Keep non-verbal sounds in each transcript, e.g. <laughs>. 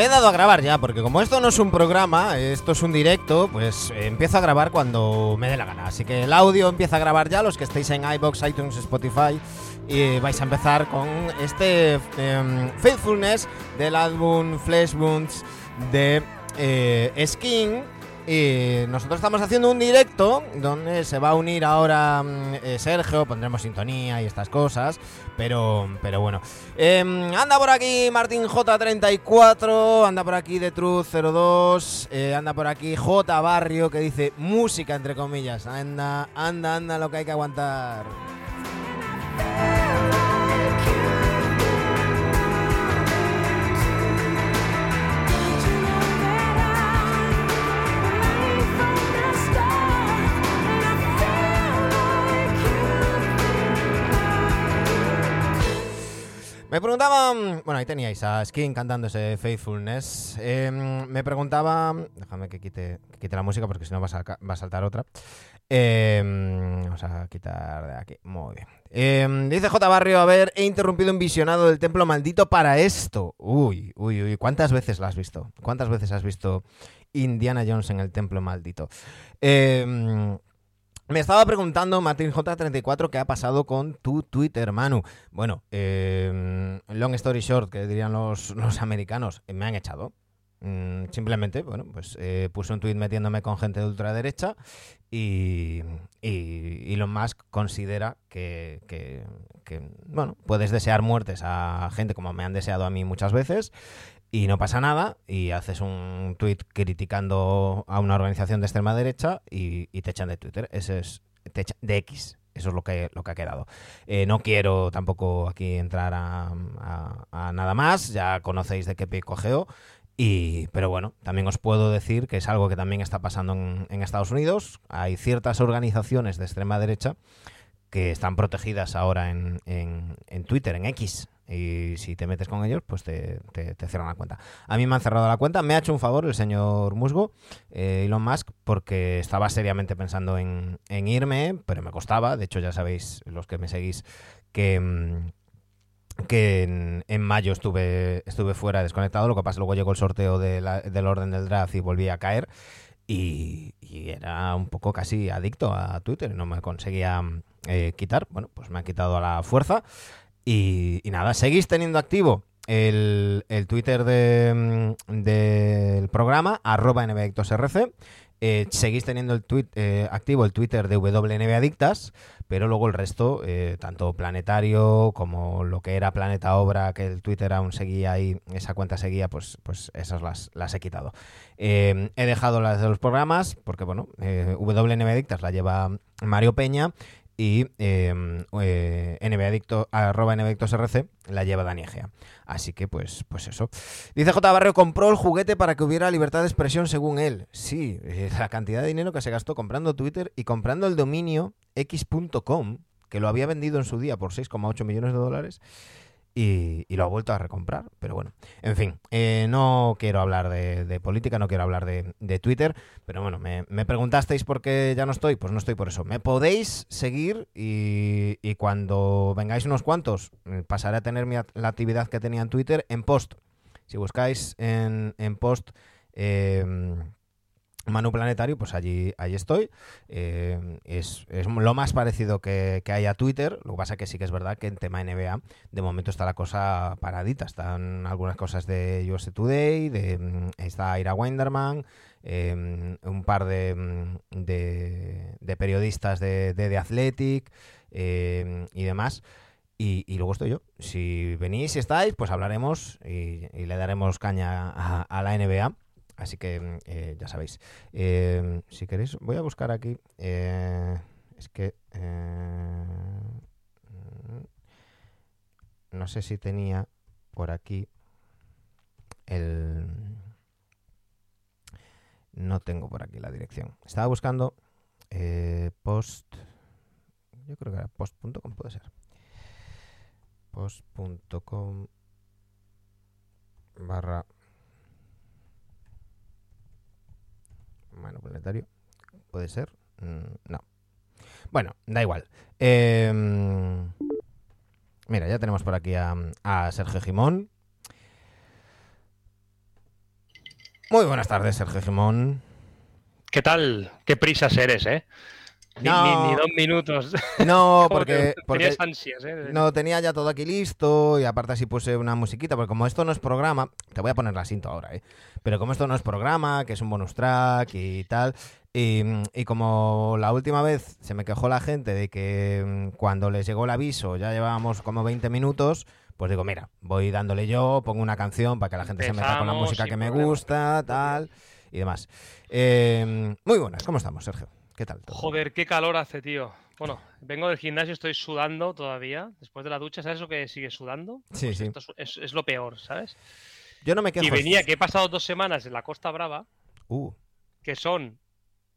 Le he dado a grabar ya, porque como esto no es un programa, esto es un directo, pues eh, empiezo a grabar cuando me dé la gana. Así que el audio empieza a grabar ya, los que estéis en iBox, iTunes, Spotify, y vais a empezar con este em, Faithfulness del álbum Flesh Wounds de eh, Skin. Y nosotros estamos haciendo un directo donde se va a unir ahora mm, eh, Sergio, pondremos sintonía y estas cosas, pero, pero bueno. Em, anda por aquí Martín J34, anda por aquí de Truth 02, eh, anda por aquí J Barrio que dice música entre comillas. Anda, anda, anda lo que hay que aguantar. Me preguntaban, bueno, ahí teníais a Skin cantando ese Faithfulness. Em, me preguntaban, déjame que quite, quite la música porque si no va a, saltar otra. Em, vamos a quitar de aquí, muy bien. Em, dice J. Barrio, a ver, he interrumpido un visionado del templo maldito para esto. Uy, uy, uy, ¿cuántas veces la has visto? ¿Cuántas veces has visto Indiana Jones en el templo maldito? Em, me estaba preguntando, Martín J34, qué ha pasado con tu Twitter, Manu. Bueno, eh, long story short, que dirían los, los americanos, eh, me han echado. Mm, simplemente, bueno, pues eh, puse un tweet metiéndome con gente de ultraderecha y, y Elon Musk considera que, que- que, bueno, puedes desear muertes a gente como me han deseado a mí muchas veces y no pasa nada y haces un tweet criticando a una organización de extrema derecha y, te echan de Twitter. Ese es te echan de X. Eso es lo que, lo que ha quedado. Eh, no quiero tampoco aquí entrar a, a- a nada más. Ya conocéis de qué pie cogeo. Y, pero bueno, también os puedo decir que es algo que también está pasando en, en Estados Unidos. Hay ciertas organizaciones de extrema derecha que están protegidas ahora en- en Twitter, en X. Y si te metes con ellos, pues te, te- cierran la cuenta. A mí me han cerrado la cuenta. Me ha hecho un favor el señor Musgo, eh, Elon Musk, porque estaba seriamente pensando en, en irme, pero me costaba. De hecho, ya sabéis, los que me seguís, que, mm, que en, mayo estuve, estuve fuera desconectado. Lo que pasa, luego llegó el sorteo de la- del orden del draft y volví a caer. Y, era un poco casi adicto a Twitter no me conseguía eh, quitar. Bueno, pues me han quitado a la fuerza. Y, nada, seguís teniendo activo el, el Twitter mm, del programa, arroba NBAdictosRC. Eh, seguís teniendo el tweet, eh, activo el Twitter de WNB Adictas, pero luego el resto, eh, tanto Planetario como lo que era Planeta Obra, que el Twitter aún seguía ahí, esa cuenta seguía, pues, pues esas las, las he quitado. He dejado las de los programas, porque bueno, WNB Adictas la lleva Mario Peña y eh, eh, NBadicto, arroba NBadictosRC la lleva Dani. Así que pues, pues eso. Dice J. Barrio, compró el juguete para que hubiera libertad de expresión según él. Sí, eh, la cantidad de dinero que se gastó comprando Twitter y comprando el dominio x.com, que lo había vendido en su día por 6,8 millones de dólares. Y, lo ha vuelto a recomprar. Pero bueno, en fin, eh, no quiero hablar de, política, no quiero hablar de, Twitter. Pero bueno, me, preguntasteis por qué ya no estoy. Pues no estoy por eso. Me podéis seguir y, cuando vengáis unos cuantos, eh, pasaré a tener la actividad que tenía en Twitter en post. Si buscáis en, en post eh, Manu Planetario, pues allí, allí estoy. Eh, es, es lo más parecido que, que hay a Twitter. Lo que pasa que sí que es verdad que en tema NBA de momento está la cosa paradita. Están algunas cosas de USA Today, de, mm, está Ira Winderman, eh, un par de, mm, de, de periodistas de, de The Athletic eh, y demás. Y, luego estoy yo. Si venís, si estáis, pues hablaremos y, y le daremos caña a, a la NBA. Así que mm, eh, ya sabéis. Eh, si queréis, voy a buscar aquí. eh, es que. eh, no sé si tenía por aquí el. No tengo por aquí la dirección. Estaba buscando post. Yo creo que era post.com, puede ser. Post.com barra Planetario. ¿Puede ser? Mm, no. Bueno, da igual. Em, mira, ya tenemos por aquí a, a Sergio Jimón. Muy buenas tardes, Sergio Gimón. ¿Qué tal? Qué prisas eres, ¿eh? Ni, No. ni- ni dos minutos. No, <laughs> porque, que porque Tenías ansias, ¿eh? no tenía ya todo aquí listo y aparte así puse una musiquita, porque como esto no es programa, te voy a poner la cinta ahora, ¿eh? Pero como esto no es programa, que es un bonus track y tal, y, y como la última vez se me quejó la gente de que mm, cuando les llegó el aviso ya llevábamos como 20 minutos, pues digo, mira, voy dándole yo, pongo una canción para que la gente se meta con la música que me gusta, tal, y demás. Eh, muy buenas, ¿cómo estamos, Sergio? ¿Qué tal? todo? Joder, qué calor hace, tío. Bueno, vengo del gimnasio, estoy sudando todavía. Después de la ducha, ¿sabes lo que sigue sudando? Sí, Pues sí. esto es, es- es lo peor, ¿sabes? Yo no me quejo. Y venía que he pasado dos semanas en la Costa Brava, Uh, que son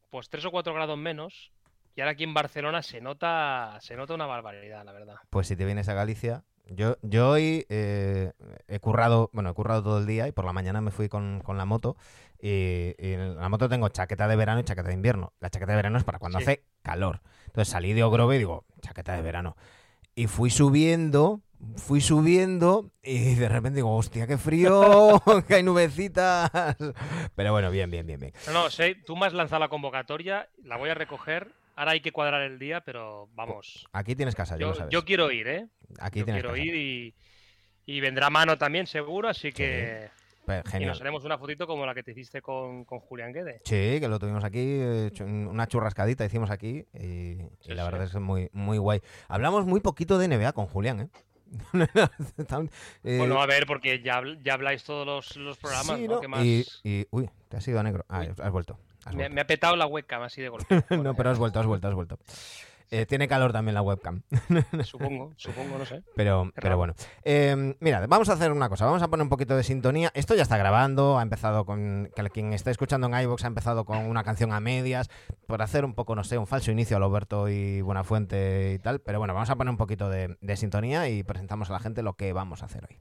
pues tres o cuatro grados menos. Y ahora aquí en Barcelona se nota, se nota una barbaridad, la verdad. Pues si te vienes a Galicia, yo, yo hoy eh, he currado, bueno, he currado todo el día y por la mañana me fui con, con la moto y, y en la moto tengo chaqueta de verano y chaqueta de invierno. La chaqueta de verano es para cuando Sí. hace calor. Entonces salí de Ogrove y digo, chaqueta de verano. Y fui subiendo, fui subiendo y de repente digo, hostia, qué frío, <laughs> que hay nubecitas. Pero bueno, bien, bien, bien, bien. No, no, sé, tú me has lanzado la convocatoria, la voy a recoger. Ahora hay que cuadrar el día, pero vamos. Aquí tienes casa, ya Yo, lo sabes. yo quiero ir, ¿eh? Aquí Yo quiero ir y, y vendrá mano también, seguro, así que Pues, y nos haremos una fotito como la que te hiciste con, con Julián Guede. Sí, que lo tuvimos aquí, una churrascadita hicimos aquí y, y Sí, la sí. verdad es muy, muy guay. Hablamos muy poquito de NBA con Julián, ¿eh? <laughs> Eh, Bueno, a ver, porque ya, ya habláis todos los, los programas, sí, ¿no? ¿no? ¿Qué más? Y, y- uy, te has ido a negro. Ah, has vuelto. has Me, me ha petado la webcam así de golpe. <laughs> no, pero has vuelto, has vuelto, has vuelto. Eh, tiene calor también la webcam, <laughs> Supongo, supongo, no sé. pero, pero bueno. Eh, mira, vamos a hacer una cosa, vamos a poner un poquito de sintonía. Esto ya está grabando, ha empezado con... Quien está escuchando en iVoox ha empezado con una canción a medias, por hacer un poco, no sé, un falso inicio a Loberto y Buenafuente y tal. Pero bueno, vamos a poner un poquito de, de sintonía y presentamos a la gente lo que vamos a hacer hoy.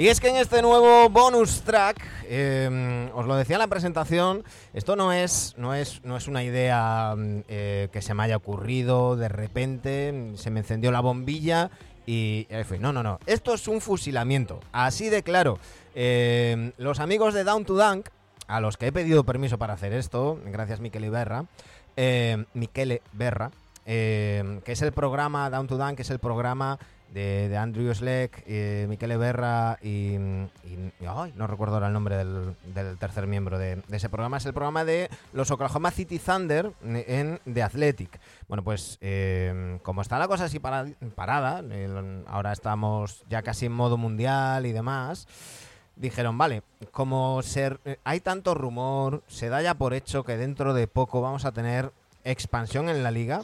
Y es que en este nuevo bonus track, eh, os lo decía en la presentación, esto no es, no es, no es una idea mm, eh, que se me haya ocurrido de repente, se me encendió la bombilla y. No, no, no. Esto es un fusilamiento. Así de claro. Eh, los amigos de Down to Dunk, a los que he pedido permiso para hacer esto, gracias Miquel Berra, eh, Miquele Berra, que es el programa Down to Dunk, que es el programa de, Andrew Schleck, eh, Miquele Berra y, y- y- no recuerdo ahora el nombre del, del tercer miembro de, ese programa, es el programa de los Oklahoma City Thunder en The Athletic. Bueno, pues eh, como está la cosa así para- parada, ahora estamos ya casi en modo mundial y demás, dijeron, vale, como ser, eh, hay tanto rumor, se da ya por hecho que dentro de poco vamos a tener expansión en la liga,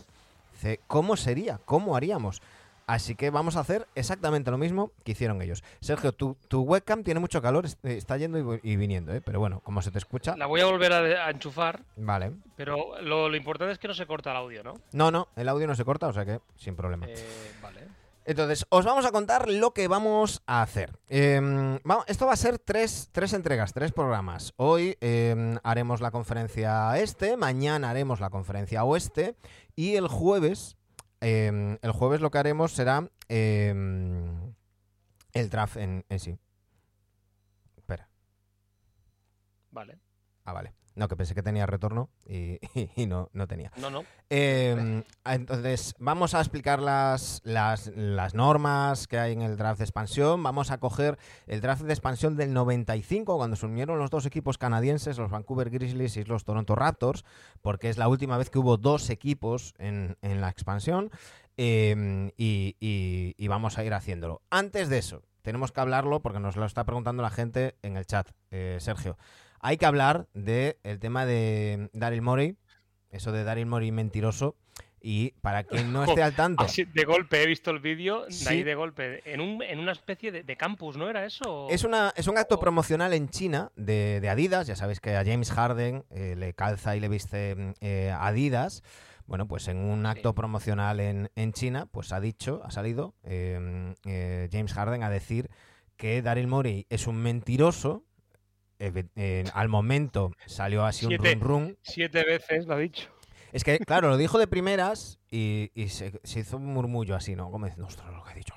¿cómo sería? ¿Cómo haríamos? Así que vamos a hacer exactamente lo mismo que hicieron ellos. Sergio, tu, tu webcam tiene mucho calor, eh, está yendo y, viniendo, ¿eh? pero bueno, como se te escucha, La voy a volver a, a enchufar, vale. pero lo, lo importante es que no se corta el audio, ¿no? No, no, el audio no se corta, o sea que sin problema. Eh, vale. Entonces, os vamos a contar lo que vamos a hacer. Em, esto va a ser tres, tres entregas, tres programas. Hoy em, haremos la conferencia este, mañana haremos la conferencia oeste y el jueves, em, el jueves lo que haremos será em, el draft en, en sí. Espera, Vale. ah, vale. No, que pensé que tenía retorno y, <laughs> y no, no tenía. No, no. Eh, entonces, vamos a explicar las, las, las normas que hay en el draft de expansión. Vamos a coger el draft de expansión del 95, cuando se unieron los dos equipos canadienses, los Vancouver Grizzlies y los Toronto Raptors, porque es la última vez que hubo dos equipos en, en la expansión. eh, y, y- y vamos a ir haciéndolo. Antes de eso, tenemos que hablarlo porque nos lo está preguntando la gente en el chat. Eh, Sergio, hay que hablar del tema de Daryl Morey, eso de Daryl Morey mentiroso. Y para quien no <laughs> esté al tanto, Así, de golpe he visto el vídeo, de ahí de golpe, en, un, en una especie de, de campus, ¿no era eso? es, una, es un acto promocional en China de, de Adidas. Ya sabéis que a James Harden eh, le calza y le viste eh, Adidas. Bueno, pues en un acto Sí. promocional en, en China, pues ha dicho, ha salido eh, eh, James Harden a decir que Daryl Morey es un mentiroso. Eh, eh, al momento salió así un run run. Siete veces lo ha dicho. Es que, claro, lo dijo de primeras y, y se, se hizo un murmullo así, ¿no? Como diciendo, ostras, lo que he dicho.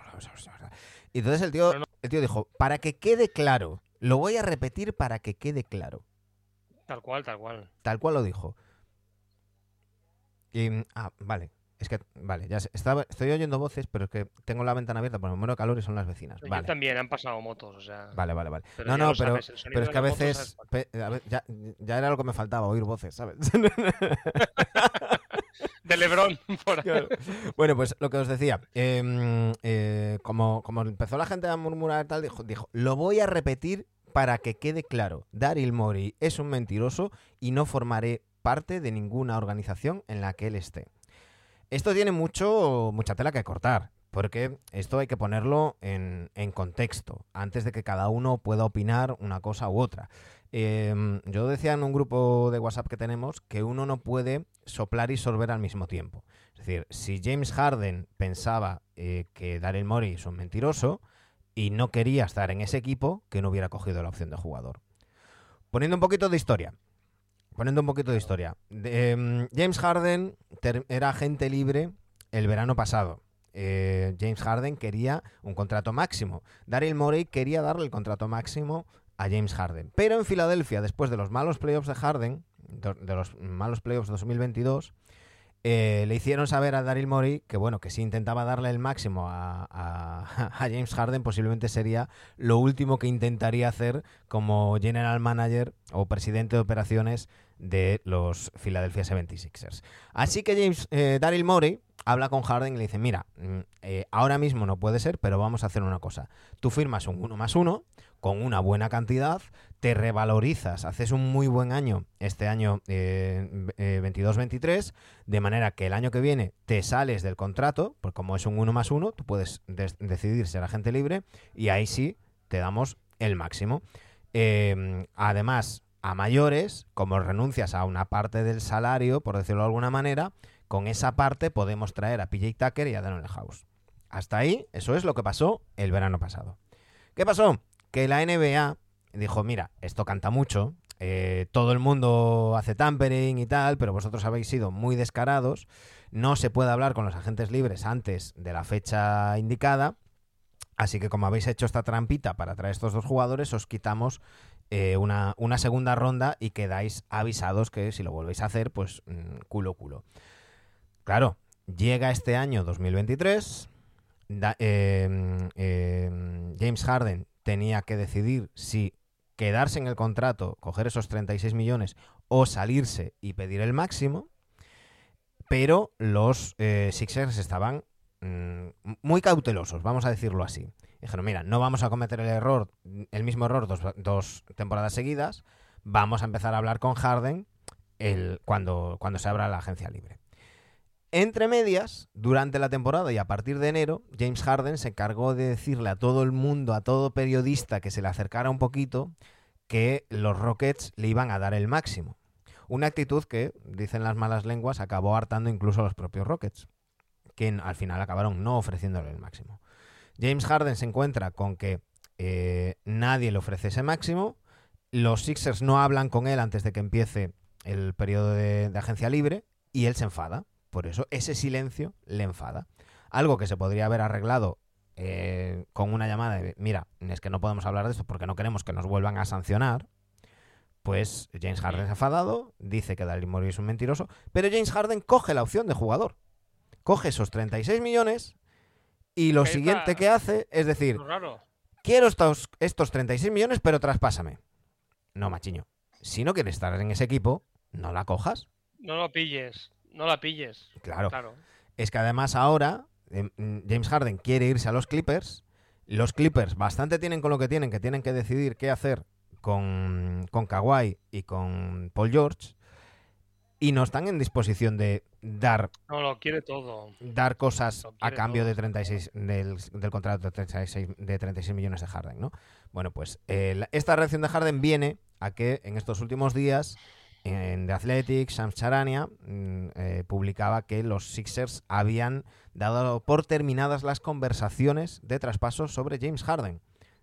Y entonces el tío, el tío dijo, para que quede claro, lo voy a repetir para que quede claro. Tal cual, tal cual. Tal cual lo dijo. Y, mm, ah, vale. Es que, vale, ya sé, estaba, estoy oyendo voces, pero es que tengo la ventana abierta porque me muero de calor y son las vecinas. Yo Vale, también han pasado motos, o sea. vale, vale, vale. Pero No, no, pero, sabes, el sonido pero es que a veces ya, ya era lo que me faltaba, oír voces, ¿sabes? <laughs> De Lebron, por ahí. Bueno, pues lo que os decía, em, eh, como, como empezó la gente a murmurar tal, dijo, dijo, lo voy a repetir para que quede claro. Daryl Morey es un mentiroso y no formaré parte de ninguna organización en la que él esté. Esto tiene mucho, mucha tela que cortar, porque esto hay que ponerlo en, en contexto, antes de que cada uno pueda opinar una cosa u otra. Em, yo decía en un grupo de WhatsApp que tenemos que uno no puede soplar y sorber al mismo tiempo. Es decir, si James Harden pensaba eh, que Daryl Morey es un mentiroso y no quería estar en ese equipo, que no hubiera cogido la opción de jugador. Poniendo un poquito de historia. Poniendo un poquito de historia. Em, James Harden era agente libre el verano pasado. Eh, James Harden quería un contrato máximo. Daryl Morey quería darle el contrato máximo a James Harden. Pero en Filadelfia, después de los malos playoffs de Harden, de los malos playoffs 2022, eh, le hicieron saber a Daryl Morey que bueno, que si intentaba darle el máximo <laughs> a, James Harden, posiblemente sería lo último que intentaría hacer como general manager o presidente de operaciones de los Philadelphia 76ers. Así que James eh, Daryl Morey habla con Harden y le dice, mira, mm, eh, ahora mismo no puede ser, pero vamos a hacer una cosa. Tú firmas un 1 más 1 con una buena cantidad, te revalorizas, haces un muy buen año este año eh, eh, 22-23, de manera que el año que viene te sales del contrato, porque como es un 1 más 1, tú puedes des- decidir ser agente libre y ahí sí te damos el máximo. Eh, además, a mayores, como renuncias a una parte del salario, por decirlo de alguna manera, con esa parte podemos traer a PJ Tucker y a Daniel House. Hasta ahí, eso es lo que pasó el verano pasado. ¿Qué pasó? Que la NBA dijo, mira, esto canta mucho, eh, todo el mundo hace tampering y tal, pero vosotros habéis sido muy descarados, no se puede hablar con los agentes libres antes de la fecha indicada, así que como habéis hecho esta trampita para traer estos dos jugadores, os quitamos eh, una, una segunda ronda y quedáis avisados que si lo volvéis a hacer, pues mm, culo culo. Claro, llega este año 2023, da- eh, eh, James Harden tenía que decidir si quedarse en el contrato, coger esos 36 millones o salirse y pedir el máximo, pero los eh, Sixers estaban mm, muy cautelosos, vamos a decirlo así. Dijeron, mira, no vamos a cometer el error, el mismo error dos, dos temporadas seguidas, vamos a empezar a hablar con Harden cuando, cuando se abra la agencia libre. Entre medias, durante la temporada y a partir de enero, James Harden se encargó de decirle a todo el mundo, a todo periodista que se le acercara un poquito, que los Rockets le iban a dar el máximo. Una actitud que, dicen las malas lenguas, acabó hartando incluso a los propios Rockets, que al final acabaron no ofreciéndole el máximo. James Harden se encuentra con que eh, nadie le ofrece ese máximo, los Sixers no hablan con él antes de que empiece el periodo de agencia libre y él se enfada. Por eso ese silencio le enfada. Algo que se podría haber arreglado eh, con una llamada de, mira, es que no podemos hablar de esto porque no queremos que nos vuelvan a sancionar. Pues James Harden se ha enfadado, dice que Daryl Morey es un mentiroso, pero James Harden coge la opción de jugador. Coge esos 36 millones y lo siguiente que hace es decir, quiero estos, estos 36 millones, pero traspásame. No, machiño. Si no quieres estar en ese equipo, no la cojas. No lo pilles. No la pilles. Claro. Claro. Es que además ahora em, James Harden quiere irse a los Clippers. Los Clippers bastante tienen con lo que tienen, que tienen que decidir qué hacer con, con Kawhi y con Paul George. Y no están en disposición de dar, No, lo quiere todo. dar cosas a cambio todo. de 36 del, del contrato de 36, de 36 millones de Harden, ¿no? Bueno, pues eh, la- esta reacción de Harden viene a que en estos últimos días en The Athletic, Shams Charania mm, eh, publicaba que los Sixers habían dado por terminadas las conversaciones de traspaso sobre James Harden.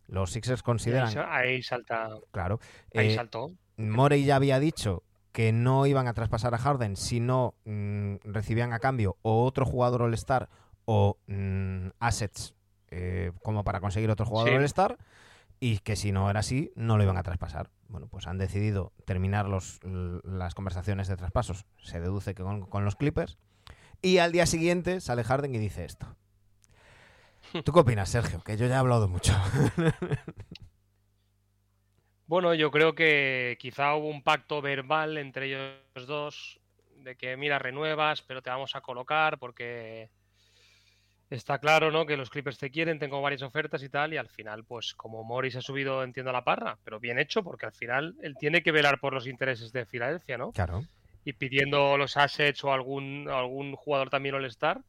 Los Sixers Ahí, consideran, ahí salta. claro, Ahí eh, saltó. Morey ya había dicho que no iban a traspasar a Harden si no mm, recibían a cambio o otro jugador All-Star o mm, assets eh, como para conseguir otro jugador Sí. All-Star y que si no era así no lo iban a traspasar. Bueno, pues han decidido terminar los, las conversaciones de traspasos, se deduce que con, con los Clippers, y al día siguiente sale Harden y dice esto. <laughs> ¿Tú qué opinas, Sergio? Que yo ya he hablado mucho. <laughs> Bueno, yo creo que quizá hubo un pacto verbal entre ellos dos de que, mira, renuevas, pero te vamos a colocar porque está claro, ¿no? Que los Clippers te quieren, tengo varias ofertas y tal, y al final, pues como Morris ha subido, entiendo, a la parra, pero bien hecho, porque al final él tiene que velar por los intereses de Filadelfia, ¿no? Claro. Y pidiendo los assets o algún, algún jugador también All-Star,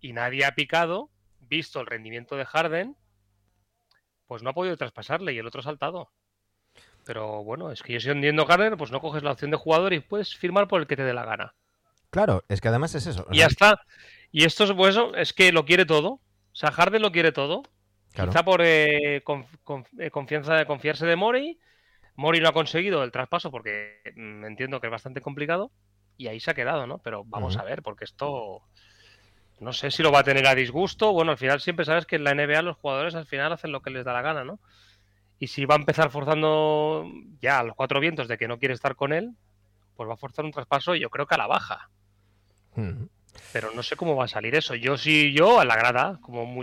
y nadie ha picado, visto el rendimiento de Harden, pues no ha podido traspasarle y el otro ha saltado. Pero bueno, es que yo si entiendo Harden, pues no coges la opción de jugador y puedes firmar por el que te dé la gana. Claro, es que además es eso. Y ya está. Y esto es, pues, es que lo quiere todo. O sea, Harden lo quiere todo. claro. Quizá por eh, conf- conf- eh, confianza de confiarse de Mori. Mori no ha conseguido el traspaso porque mm, entiendo que es bastante complicado. Y ahí se ha quedado, ¿no? Pero vamos a ver, porque esto. No sé si lo va a tener a disgusto. Bueno, al final siempre sabes que en la NBA los jugadores al final hacen lo que les da la gana, ¿no? Y si va a empezar forzando ya a los cuatro vientos de que no quiere estar con él, pues va a forzar un traspaso, yo creo que a la baja. Pero no sé cómo va a salir eso. Yo sí, yo a la grada, como, mu-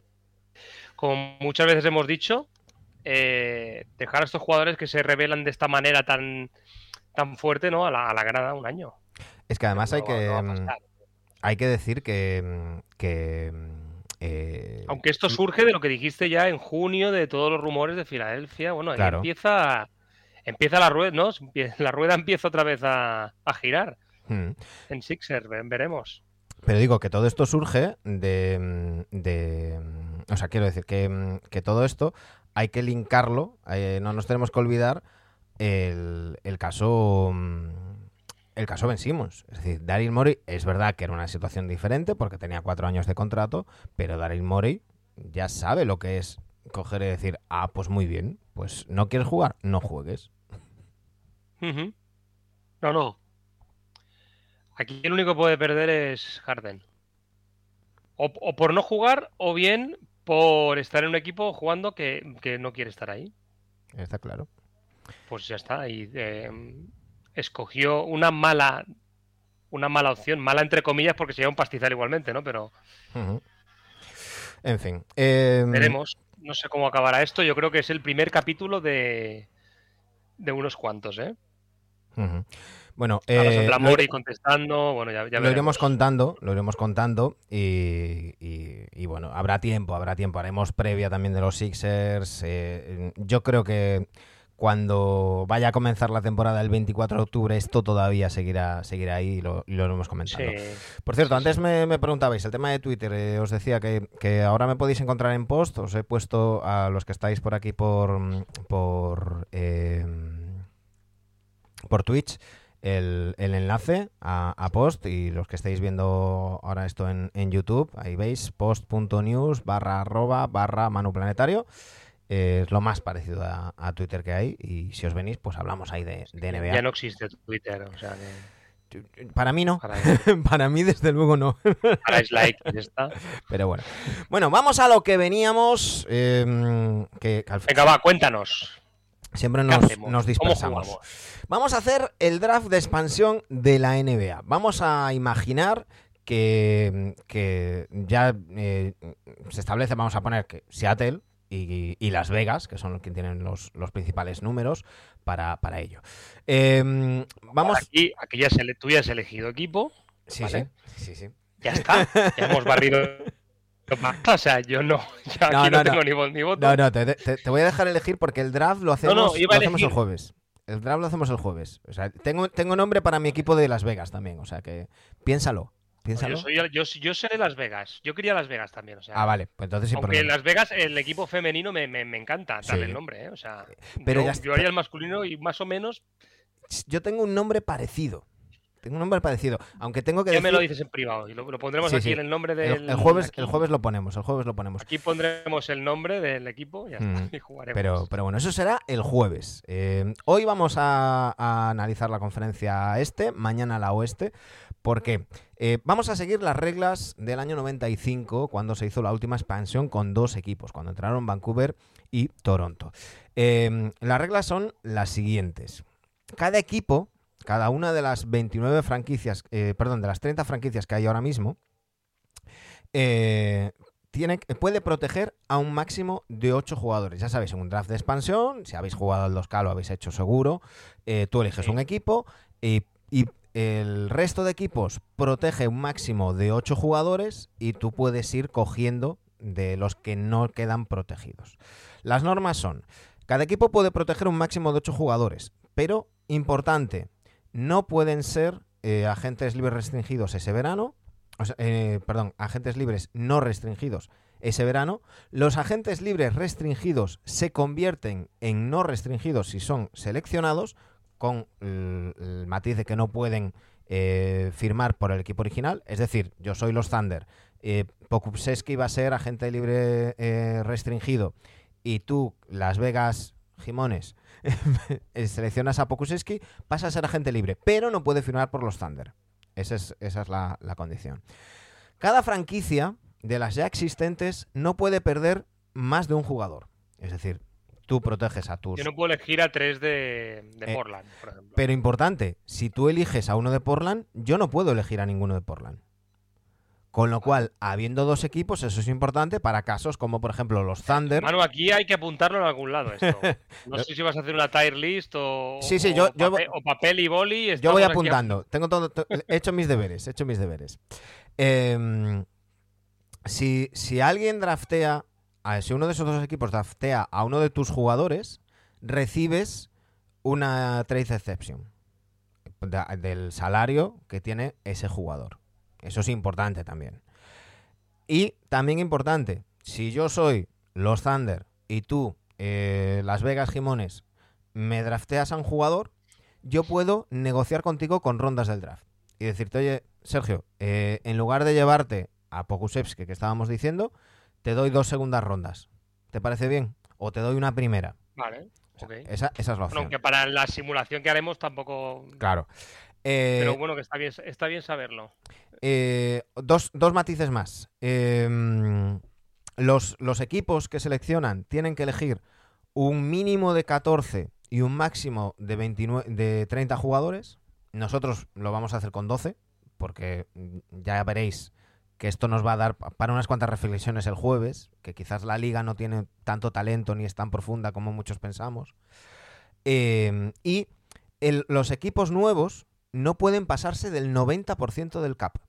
como muchas veces hemos dicho, eh, dejar a estos jugadores que se revelan de esta manera tan, tan fuerte, ¿no? A la, a la grada un año. Es que además hay que, no hay que decir que, que eh, Aunque esto surge de lo que dijiste ya en junio, de todos los rumores de Filadelfia. Bueno, ahí empieza, empieza la rueda, ¿no? <laughs> La rueda empieza otra vez a, a girar mm. en Sixer, ve- veremos. Pero digo que todo esto surge de, mm, de, mm, o sea, quiero decir que, mm, que todo esto hay que linkarlo, eh, no nos tenemos que olvidar el, el caso el caso Ben Simmons. Es decir, Daryl Morey es verdad que era una situación diferente porque tenía cuatro años de contrato, pero Daryl Morey ya sabe lo que es coger y decir, ah, pues muy bien, pues no quieres jugar, no juegues. No, no. Aquí el único que puede perder es Harden. O, o por no jugar, o bien por estar en un equipo jugando que, que no quiere estar ahí. Está claro. Pues ya está. Y eh, escogió una mala, una mala opción, mala entre comillas, porque sería un pastizal igualmente, ¿no? Pero. En fin. em, veremos. No sé cómo acabará esto. Yo creo que es el primer capítulo de, de unos cuantos, ¿eh? Bueno, eh, lo- contestando. Bueno, ya, ya lo iremos contando, lo iremos contando y, y- y bueno, habrá tiempo, habrá tiempo. Haremos previa también de los Sixers. eh, yo creo que cuando vaya a comenzar la temporada el 24 de octubre esto todavía seguirá, seguirá ahí y lo, y lo iremos comentando. Sí. Por cierto, antes me, me preguntabais el tema de Twitter. eh, os decía que, que ahora me podéis encontrar en post. Os he puesto a los que estáis por aquí por por eh, por Twitch el, el enlace a, a post y los que estáis viendo ahora esto en, en YouTube, ahí veis post.news barra arroba barra Manu Planetario. Eh, es lo más parecido a, a Twitter que hay y si os venís pues hablamos ahí de, de NBA. Ya no existe Twitter, o sea que Para mí no, para, <laughs> para mí desde luego no. para like ya está. <laughs> Pero bueno. Bueno, vamos a lo que veníamos. eh, que, que al- Venga, va, cuéntanos. Siempre ¿Qué nos, nos ¿Cómo dispersamos. Vamos a hacer el draft de expansión de la NBA. Vamos a imaginar que, que ya eh, se establece, vamos a poner que Seattle y, y Las Vegas, que son los que tienen los, los principales números para, para ello. Eh, vamos. Aquí, aquí ya se, tú ya has elegido equipo, Sí, ¿vale? sí, sí, sí. ya está. Ya hemos barrido. <laughs> O sea, yo no. <laughs> Ya No, aquí no, no, tengo ni voto. No, no, te, te- te voy a dejar elegir porque el draft lo hacemos, no, iba a lo hacemos el jueves. El draft lo hacemos el jueves. O sea, tengo, tengo nombre para mi equipo de Las Vegas también. O sea que piénsalo. Piénsalo. Yo, soy, yo, yo seré Las Vegas. Yo quería Las Vegas también. O sea, Ah, vale. Pues entonces aunque en. Las Vegas el equipo femenino me, me, me encanta darle Sí. el nombre, ¿eh? O sea, Pero yo, ya yo está. haría el masculino y más o menos. Yo tengo un nombre parecido. Tengo un nombre parecido. Aunque tengo que Ya decir. me lo dices en privado y lo, lo pondremos Sí, aquí sí. en el nombre el, del. el jueves, aquí. el jueves lo ponemos, el jueves lo ponemos. Aquí pondremos el nombre del equipo ya está, Mm, <laughs> y jugaremos. Pero, pero bueno, eso será el jueves. Eh, hoy vamos a, a analizar la conferencia este, mañana la oeste, porque eh, vamos a seguir las reglas del año 95, cuando se hizo la última expansión con dos equipos, cuando entraron Vancouver y Toronto. Eh, las reglas son las siguientes. Cada equipo, cada una de las 29 franquicias, eh, perdón, de las 30 franquicias que hay ahora mismo, eh, tiene, puede proteger a un máximo de 8 jugadores. Ya sabéis, en un draft de expansión, si habéis jugado al 2K lo habéis hecho seguro, eh, tú eliges Sí. un equipo y, y el resto de equipos protege un máximo de 8 jugadores y tú puedes ir cogiendo de los que no quedan protegidos. Las normas son, cada equipo puede proteger un máximo de 8 jugadores, pero importante, no pueden ser eh, agentes libres restringidos ese verano, eh, perdón, agentes libres no restringidos ese verano. Los agentes libres restringidos se convierten en no restringidos si son seleccionados, con el, matiz de que no pueden eh, firmar por el equipo original. Es decir, yo soy los Thunder, eh, Pokupseski va a ser agente libre restringido y tú, Las Vegas, Jimones, <laughs> eh, seleccionas a Pokusevski, pasa a ser agente libre, pero no puede firmar por los Thunder. Esa es, esa es la, la condición. Cada franquicia de las ya existentes no puede perder más de un jugador. Es decir, tú proteges a tus... Yo no puedo elegir a tres de, de Eh, Portland, por ejemplo. Pero importante, si tú eliges a uno de Portland, yo no puedo elegir a ninguno de Portland. Con lo cual, habiendo dos equipos, eso es importante para casos como, por ejemplo, los Thunder. Manu, aquí hay que apuntarlo en algún lado esto. <laughs> No sé si vas a hacer una tier list o, Sí, sí, o yo- yo- papel, o papel y boli. Yo voy aquí apuntando. Tengo todo, to- he hecho mis deberes, he hecho mis deberes. Em, si, si alguien draftea, a- si uno de esos dos equipos draftea a uno de tus jugadores, recibes una trade exception del salario que tiene ese jugador. Eso es importante también. Y también importante, si yo soy los Thunder y tú, eh, Las Vegas Jimones, me drafteas a un jugador, yo puedo negociar contigo con rondas del draft. Y decirte, oye, Sergio, eh, en lugar de llevarte a Pokusevski, que estábamos diciendo, te doy dos segundas rondas. ¿Te parece bien? O te doy una primera. Vale, O sea, ok. esa, esa es la Bueno, opción. aunque para la simulación que haremos tampoco. Claro. Eh, Pero bueno, que está bien, está bien saberlo. Eh, dos, dos matices más. Eh, los, los equipos que seleccionan tienen que elegir un mínimo de 14 y un máximo de, 29, de 30 jugadores. Nosotros lo vamos a hacer con 12, porque ya veréis que esto nos va a dar pa- para unas cuantas reflexiones el jueves, que quizás la liga no tiene tanto talento ni es tan profunda como muchos pensamos. Eh, y el- los equipos nuevos no pueden pasarse del 90% del cap.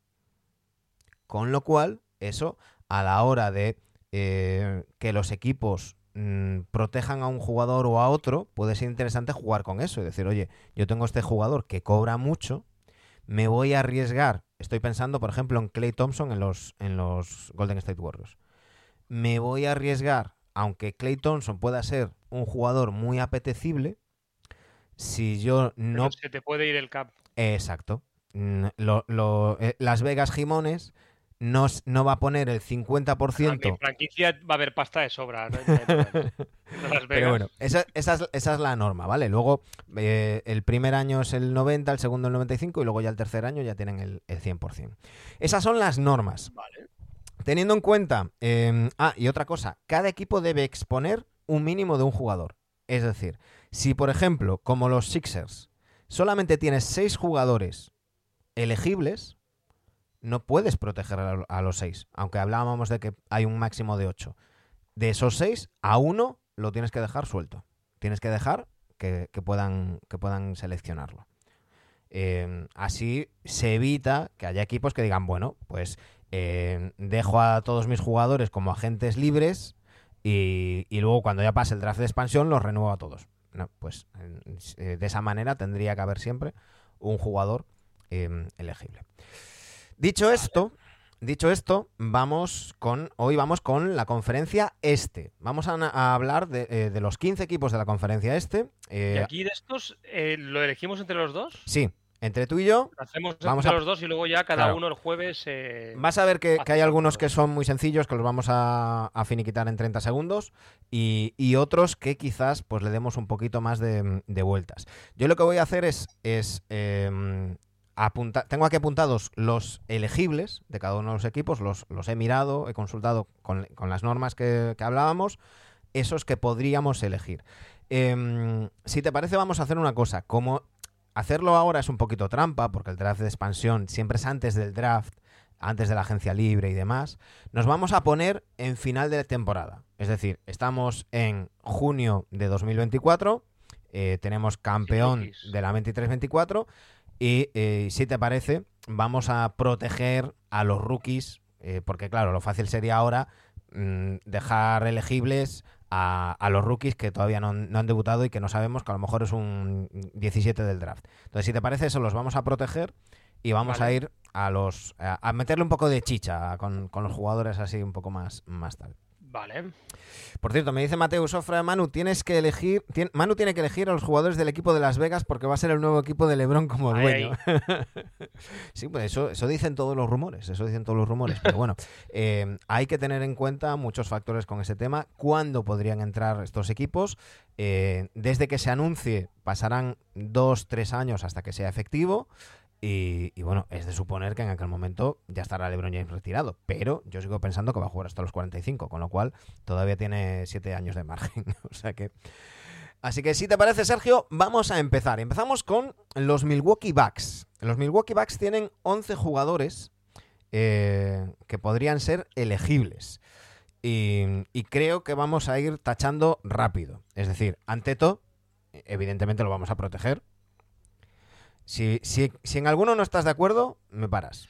Con lo cual, eso, a la hora de eh, que los equipos mm, protejan a un jugador o a otro, puede ser interesante jugar con eso. Y decir, oye, yo tengo este jugador que cobra mucho, me voy a arriesgar. Estoy pensando, por ejemplo, en Clay Thompson en los, en los Golden State Warriors. Me voy a arriesgar, aunque Clay Thompson pueda ser un jugador muy apetecible, si yo no No se te puede ir el cap. Exacto. Mm, lo- lo- eh, Las Vegas Jimones no, va a poner el A mi 50%. franquicia va a haber pasta de sobra. ¿no? <laughs> Las Vegas. Pero bueno, esa, esa es, esa es la norma, ¿vale? Luego eh, el primer año es el 90, el segundo el 95 y luego ya el tercer año ya tienen el, el 100%. Esas son las normas. Vale. Teniendo en cuenta... eh, ah, y otra cosa. Cada equipo debe exponer un mínimo de un jugador. Es decir, si por ejemplo, como los Sixers, solamente tienes seis jugadores elegibles, no puedes proteger a, los seis. Aunque hablábamos de que hay un máximo de ocho. De esos seis, a uno lo tienes que dejar suelto. Tienes que dejar que, puedan, que puedan seleccionarlo. Eh, así se evita que haya equipos que digan, bueno, pues eh, dejo a todos mis jugadores como agentes libres y, y luego cuando ya pase el draft de expansión los renuevo a todos. No, pues eh, de esa manera tendría que haber siempre un jugador eh, elegible. Dicho esto, dicho esto, vamos con hoy vamos con la conferencia este. Vamos a, a hablar de, eh, de, los 15 equipos de la conferencia este. ¿Y aquí de estos eh, lo elegimos entre los dos? Sí, entre tú y yo. Hacemos Vamos a- los dos y luego ya cada Claro. uno el jueves. eh, Vas a ver que, que hay algunos que son muy sencillos, que los vamos a, a finiquitar en 30 segundos, y, y otros que quizás pues le demos un poquito más de, de vueltas. Yo lo que voy a hacer es, es em, apuntar, tengo aquí apuntados los elegibles de cada uno de los equipos, los, los he mirado, he consultado con, con las normas que, que hablábamos, esos que podríamos elegir. Em, si te parece, vamos a hacer una cosa. Como hacerlo ahora es un poquito trampa, porque el draft de expansión siempre es antes del draft, antes de la agencia libre y demás, nos vamos a poner en final de temporada. Es decir, estamos en junio de 2024, eh, tenemos campeón de la 23-24 y eh, si te parece, vamos a proteger a los rookies, eh, porque claro, lo fácil sería ahora mm, dejar elegibles a, a los rookies que todavía no, han- no han debutado y que no sabemos que a lo mejor es un 17 del draft. Entonces, si te parece, eso los vamos a proteger y vamos Vale. a ir a los a, a meterle un poco de chicha con, con los jugadores así un poco más, más tal. Vale. Por cierto, me dice Mateo Sofra, Manu, tienes que elegir, tien- Manu tiene que elegir a los jugadores del equipo de Las Vegas porque va a ser el nuevo equipo de LeBron como dueño. <laughs> sí, pues eso, eso dicen todos los rumores, eso dicen todos los rumores. Pero bueno, <laughs> eh, hay que tener en cuenta muchos factores con ese tema. ¿Cuándo podrían entrar estos equipos? Eh, desde que se anuncie pasarán dos, tres años hasta que sea efectivo. Y, bueno, es de suponer que en aquel momento ya estará LeBron James retirado. Pero yo sigo pensando que va a jugar hasta los 45, con lo cual todavía tiene 7 años de margen. <laughs> o sea que. Así que si te parece, Sergio, vamos a empezar. Empezamos con los Milwaukee Bucks. Los Milwaukee Bucks tienen 11 jugadores eh, que podrían ser elegibles. Y, y creo que vamos a ir tachando rápido. Es decir, Anteto, evidentemente lo vamos a proteger. Si, si, si en alguno no estás de acuerdo, me paras.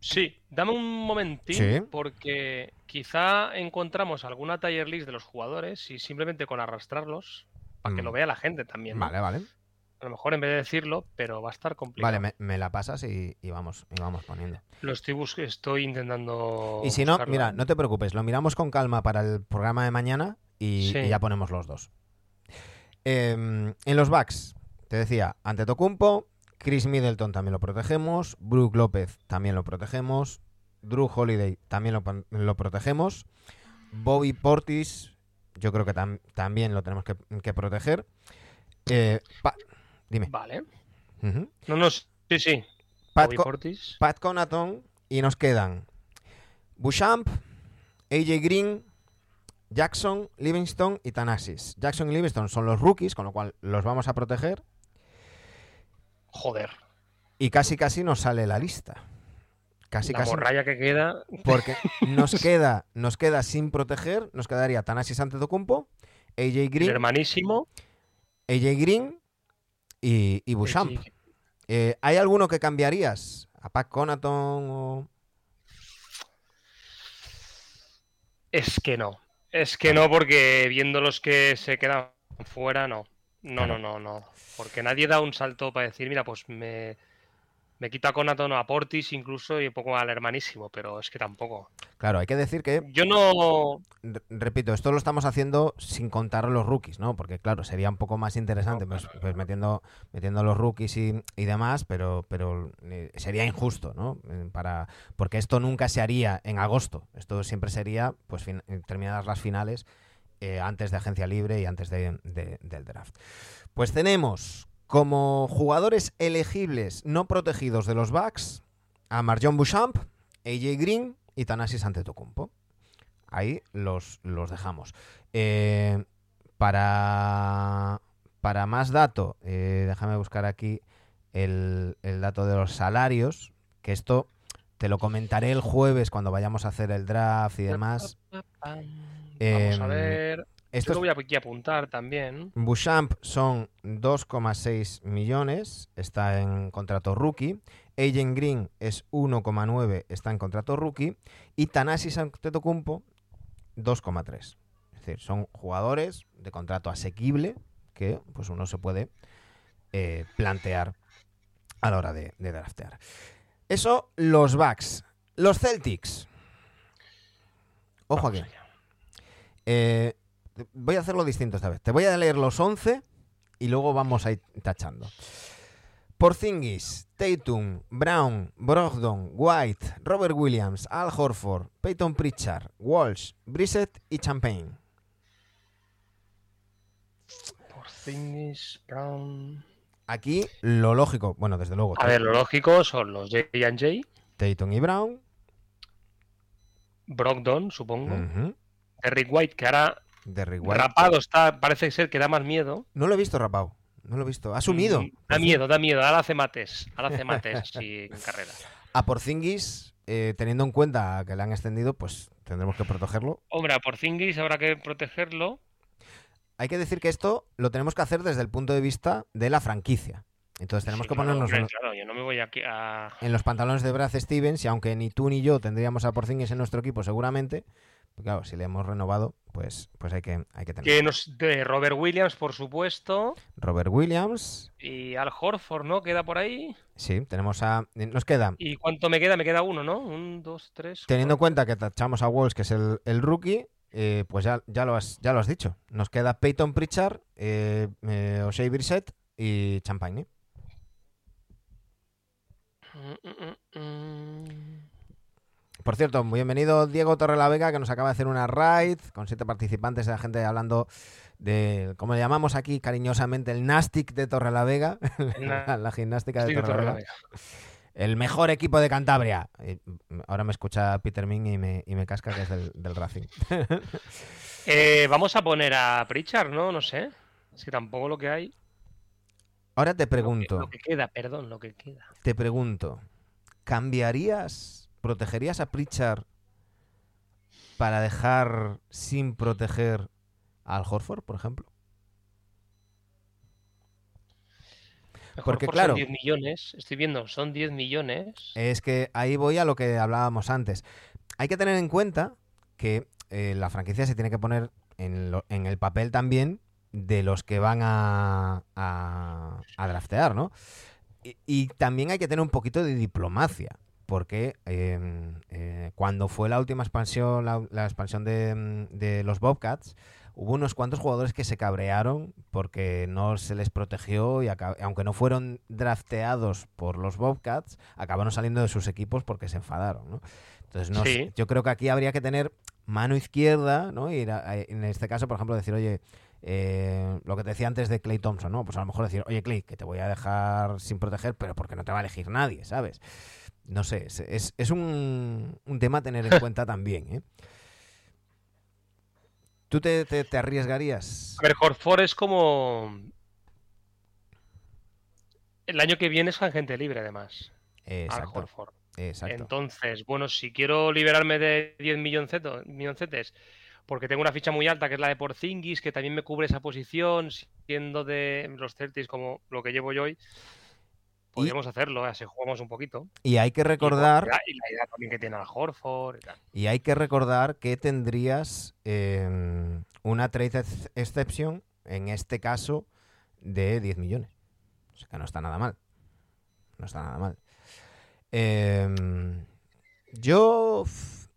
Sí, dame un momentín Sí. porque quizá encontramos alguna tier list de los jugadores y simplemente con arrastrarlos para que Mm. lo vea la gente también. ¿no? Vale, vale. A lo mejor en vez de decirlo, pero va a estar complicado. Vale, me, me la pasas y, y vamos, y vamos poniendo. Lo estoy bus- estoy intentando. Y si no, buscarlo. mira, no te preocupes, lo miramos con calma para el programa de mañana y, Sí. y ya ponemos los dos. Em, en los backs, te decía, Antetokounmpo, Chris Middleton también lo protegemos, Brook López también lo protegemos, Drew Holiday también lo, protegemos, Bobby Portis, yo creo que tam- también lo tenemos que, que proteger. Eh, dime. Vale. No, no, sí, sí. Pat, Co- Portis. Pat Conaton y nos quedan Bouchamp, AJ Green, Jackson, Livingston y Tanasis. Jackson y Livingston son los rookies, con lo cual los vamos a proteger Joder. y casi casi nos sale la lista. Casi la casi morralla que queda. porque <laughs> nos queda nos queda sin proteger, nos quedaría Tanasis Antetokounmpo, AJ El Green, hermanísimo. AJ Green y, y Eh, ¿Hay alguno que cambiarías? ¿A Pat Conaton o...? Es que no. Es que no, porque viendo los que se quedan fuera, no. No, Claro. no, no, no. Porque nadie da un salto para decir, mira, pues me, me quita Conaton a Portis incluso y un poco al hermanísimo, pero es que tampoco. Claro, hay que decir que Yo no. Repito, esto lo estamos haciendo sin contar a los rookies, ¿no? Porque claro, sería un poco más interesante No, pues, claro, pues metiendo, metiendo a los rookies y, y demás, pero, pero eh, sería injusto, ¿no? Eh, Para, porque esto nunca se haría en agosto. Esto siempre sería, pues, fin- terminadas las finales eh, antes de agencia libre y antes de- de- del draft. Pues tenemos como jugadores elegibles no protegidos de los Bucks a Marjon Bouchamp, AJ Green y Thanasis Antetokounmpo. Ahí los, los dejamos. Eh, para, para más dato, eh, déjame buscar aquí el, el dato de los salarios, que esto te lo comentaré el jueves cuando vayamos a hacer el draft y demás. <laughs> Vamos Em, a ver. Esto lo voy a aquí apuntar también. Bouchamp son 2,6 millones, está en contrato rookie. Agent Green es 1,9, está en contrato rookie. Y Thanasis Antetokounmpo 2,3. Es decir, son jugadores de contrato asequible que pues uno se puede eh, plantear a la hora de, de draftear. Eso, los Bucks. Los Celtics. Ojo aquí. Vamos allá. Eh, voy a hacerlo distinto esta vez. Te voy a leer los 11 y luego vamos a ir tachando. Porzingis, Tatum, Brown, Brogdon, White, Robert Williams, Al Horford, Peyton Pritchard, Walsh, Brissett y Champagne. Porzingis, Brown. Aquí lo lógico, bueno, desde luego, A ver, lo lógico son los J&J, Tatum y Brown. Brogdon, supongo. ujú, Derrick White, que ahora White. rapado está, parece ser que da más miedo. No lo he visto rapado, no lo he visto. Ha sumido. Mm, Da miedo, da miedo. Ahora hace mates. Ahora hace mates <laughs> en carrera. A Porzingis, eh, teniendo en cuenta que le han extendido, pues tendremos que protegerlo. Hombre, a Porzingis habrá que protegerlo. Hay que decir que esto lo tenemos que hacer desde el punto de vista de la franquicia. Entonces tenemos Sí, que ponernos claro, yo no me voy aquí a... en los pantalones de Brad Stevens y aunque ni tú ni yo tendríamos a Porzingis en nuestro equipo seguramente, claro, si le hemos renovado, pues, pues hay que, hay que tener. Que nos... De Robert Williams, por supuesto. Robert Williams, Y Al Horford, ¿no? Queda por ahí. sí, tenemos a... Nos queda, ¿Y cuánto me queda? Me queda uno, ¿no? Un, dos, tres. teniendo en cuenta que tachamos a Walsh, que es el, el rookie, eh, pues ya, ya, lo has, ya lo has dicho. Nos queda Peyton Pritchard, eh, eh, O'Shea Brissett y Champagne. Mm, mm, mm, mm. Por cierto, bienvenido Diego Torrelavega, que nos acaba de hacer una raid con siete participantes, la gente hablando de, como le llamamos aquí cariñosamente, el Nastic de Torrelavega, <laughs> la, la gimnástica de de Torrelavega. El mejor equipo de Cantabria. Ahora me escucha Peter Ming y me, y me casca que es del, del Racing. <laughs> Eh, vamos a poner a Pritchard, ¿no? No sé. Es que tampoco lo que hay. Ahora te Lo que- pregunto, Lo que queda, perdón, lo que queda. te pregunto, ¿cambiarías, protegerías a Pritchard para dejar sin proteger al Horford, por ejemplo? Porque, por claro- Son 10 millones. Estoy viendo, son 10 millones. Es que ahí voy a lo que hablábamos antes. Hay que tener en cuenta que eh, la franquicia se tiene que poner en, lo- en el papel también de los que van a, a, a draftear, ¿no? Y, y también hay que tener un poquito de diplomacia, porque eh, eh, cuando fue la última expansión, la, la expansión de, mm, de los Bobcats, hubo unos cuantos jugadores que se cabrearon porque no se les protegió y aunque no fueron drafteados por los Bobcats, acabaron saliendo de sus equipos porque se enfadaron, ¿no? Entonces, no Sí. yo creo que aquí habría que tener mano izquierda, ¿no? Y a- en este caso, por ejemplo, decir, oye, eh, lo que te decía antes de Clay Thompson, ¿no? Pues a lo mejor decir, oye, Clay, que te voy a dejar sin proteger, pero porque no te va a elegir nadie, ¿sabes? No sé, es, es- es un, un tema a tener en <laughs> cuenta también, ¿eh? ¿Tú te, te- te arriesgarías? A ver, Horford es como. El año que viene es agente libre, además. Al Exacto, Horford. exacto. Entonces, bueno, si quiero liberarme de 10 millonceto- milloncetes, porque tengo una ficha muy alta, que es la de Porzingis, que también me cubre esa posición, siendo de los Celtics como lo que llevo yo hoy, podríamos hacerlo, así jugamos un poquito. Y hay que Y la recordar, Y la idea también que tiene al Horford y tal. y hay que recordar que tendrías eh, una trade ex- exception, en este caso, de 10 millones. O sea que no está nada mal. No está nada mal. Em, yo.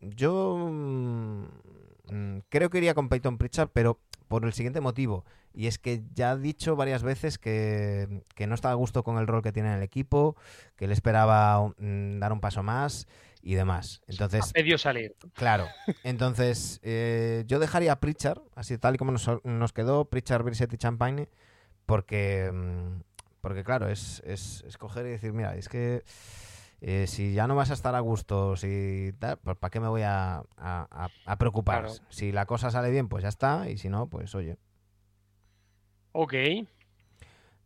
Yo. mm, creo que iría con Peyton Pritchard, pero por el siguiente motivo. Y es que ya ha dicho varias veces que, que no está a gusto con el rol que tiene en el equipo, que él esperaba mm, dar un paso más y demás. Entonces, Medio salir. Claro. Entonces, eh, yo dejaría a Pritchard, así tal y como nos, nos quedó, Pritchard, Brissett y Champagne, porque, mm, porque claro, es, es, es coger y decir, mira, es que eh, si ya no vas a estar a gusto, si tal, pues ¿para qué me voy a, a- a- a preocupar? Claro. Si la cosa sale bien, pues ya está, y si no, pues oye, Ok.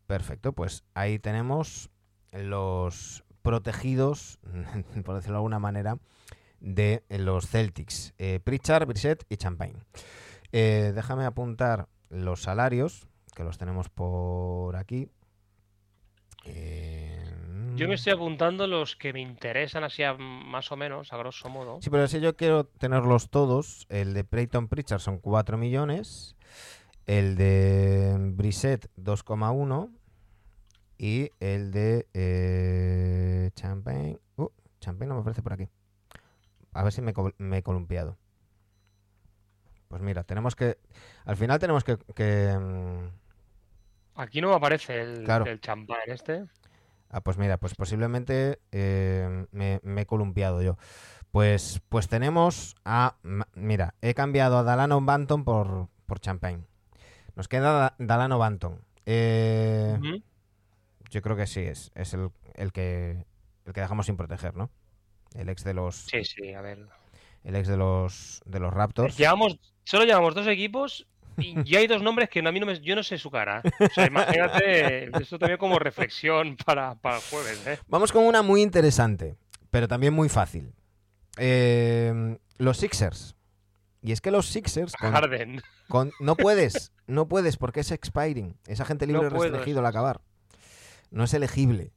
perfecto, pues ahí tenemos los protegidos, <laughs> por decirlo de alguna manera, de los Celtics. Eh, Pritchard, Brissett y Champagne. Eh, déjame apuntar los salarios, que los tenemos por aquí. Eh, Yo me estoy apuntando los que me interesan así a- más o menos, a grosso modo. Sí, pero si yo quiero tenerlos todos, el de Peyton Pritchard son 4 millones, el de Brissett 2,1 y el de eh, Champagne... Uh, Champagne no me aparece por aquí. A ver si me, he col- me he columpiado. Pues mira, tenemos que... Al final tenemos que... que, mm, Aquí no me aparece el, Claro. el champán este. Ah, pues mira, pues posiblemente eh, me, me he columpiado yo. Pues, pues tenemos a. Mira, he cambiado a Dalano Banton por, por Champagne. Nos queda Da- Dalano Banton. Eh. Yo creo que sí, es, es el, el que el que dejamos sin proteger, ¿no? El ex de los. Sí, sí, a ver. El ex de los de los Raptors. Llevamos, solo llevamos dos equipos y hay dos nombres que a mí no me, yo no sé su cara. O sea, imagínate, esto también como reflexión para, para el jueves, ¿eh? Vamos con una muy interesante, pero también muy fácil. Eh, los Sixers. Y es que los Sixers con- Harden. con- no puedes, no puedes porque es expiring. Es agente libre No restringido eso al acabar. No es elegible.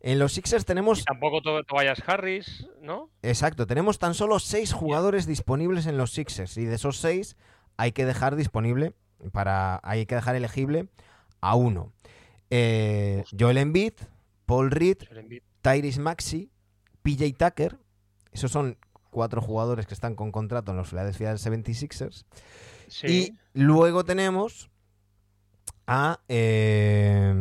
En los Sixers Y tenemos, tampoco to- Tobias Harris, ¿no? exacto, tenemos tan solo seis jugadores disponibles en los Sixers y de esos seis hay que dejar disponible para, hay que dejar elegible a uno. Eh, Joel Embiid, Paul Reed, Tyrese Maxi, PJ Tucker. Esos son cuatro jugadores que están con contrato en los Philadelphia 76ers. Sí. Y luego tenemos a. eh,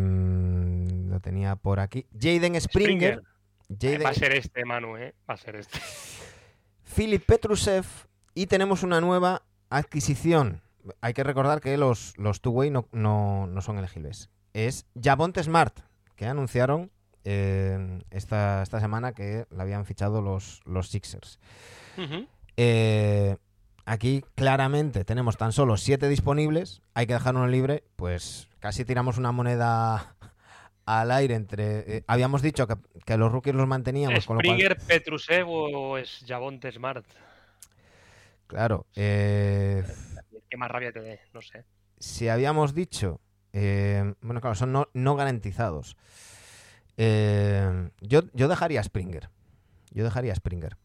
lo tenía por aquí. Jaden Springer. Eh, Jaden- Va a ser este, Manu, ¿eh? Va a ser este. Philip Petrusev. Y tenemos una nueva adquisición. Hay que recordar que los, los two-way no, no, no son elegibles. Es Javonte Smart, que anunciaron eh, esta, esta semana que la habían fichado los, los Sixers. Eh, aquí claramente tenemos tan solo siete disponibles. Hay que dejar uno libre. Pues casi tiramos una moneda <laughs> al aire entre. eh, habíamos dicho que, que los rookies los manteníamos, con lo cual. Springer, Petrusev o es Javonte Smart. Claro. eh, Qué más rabia te dé, no sé. si habíamos dicho. eh, bueno, claro, son no, no garantizados. Eh, yo, yo dejaría a Springer. Yo dejaría a Springer.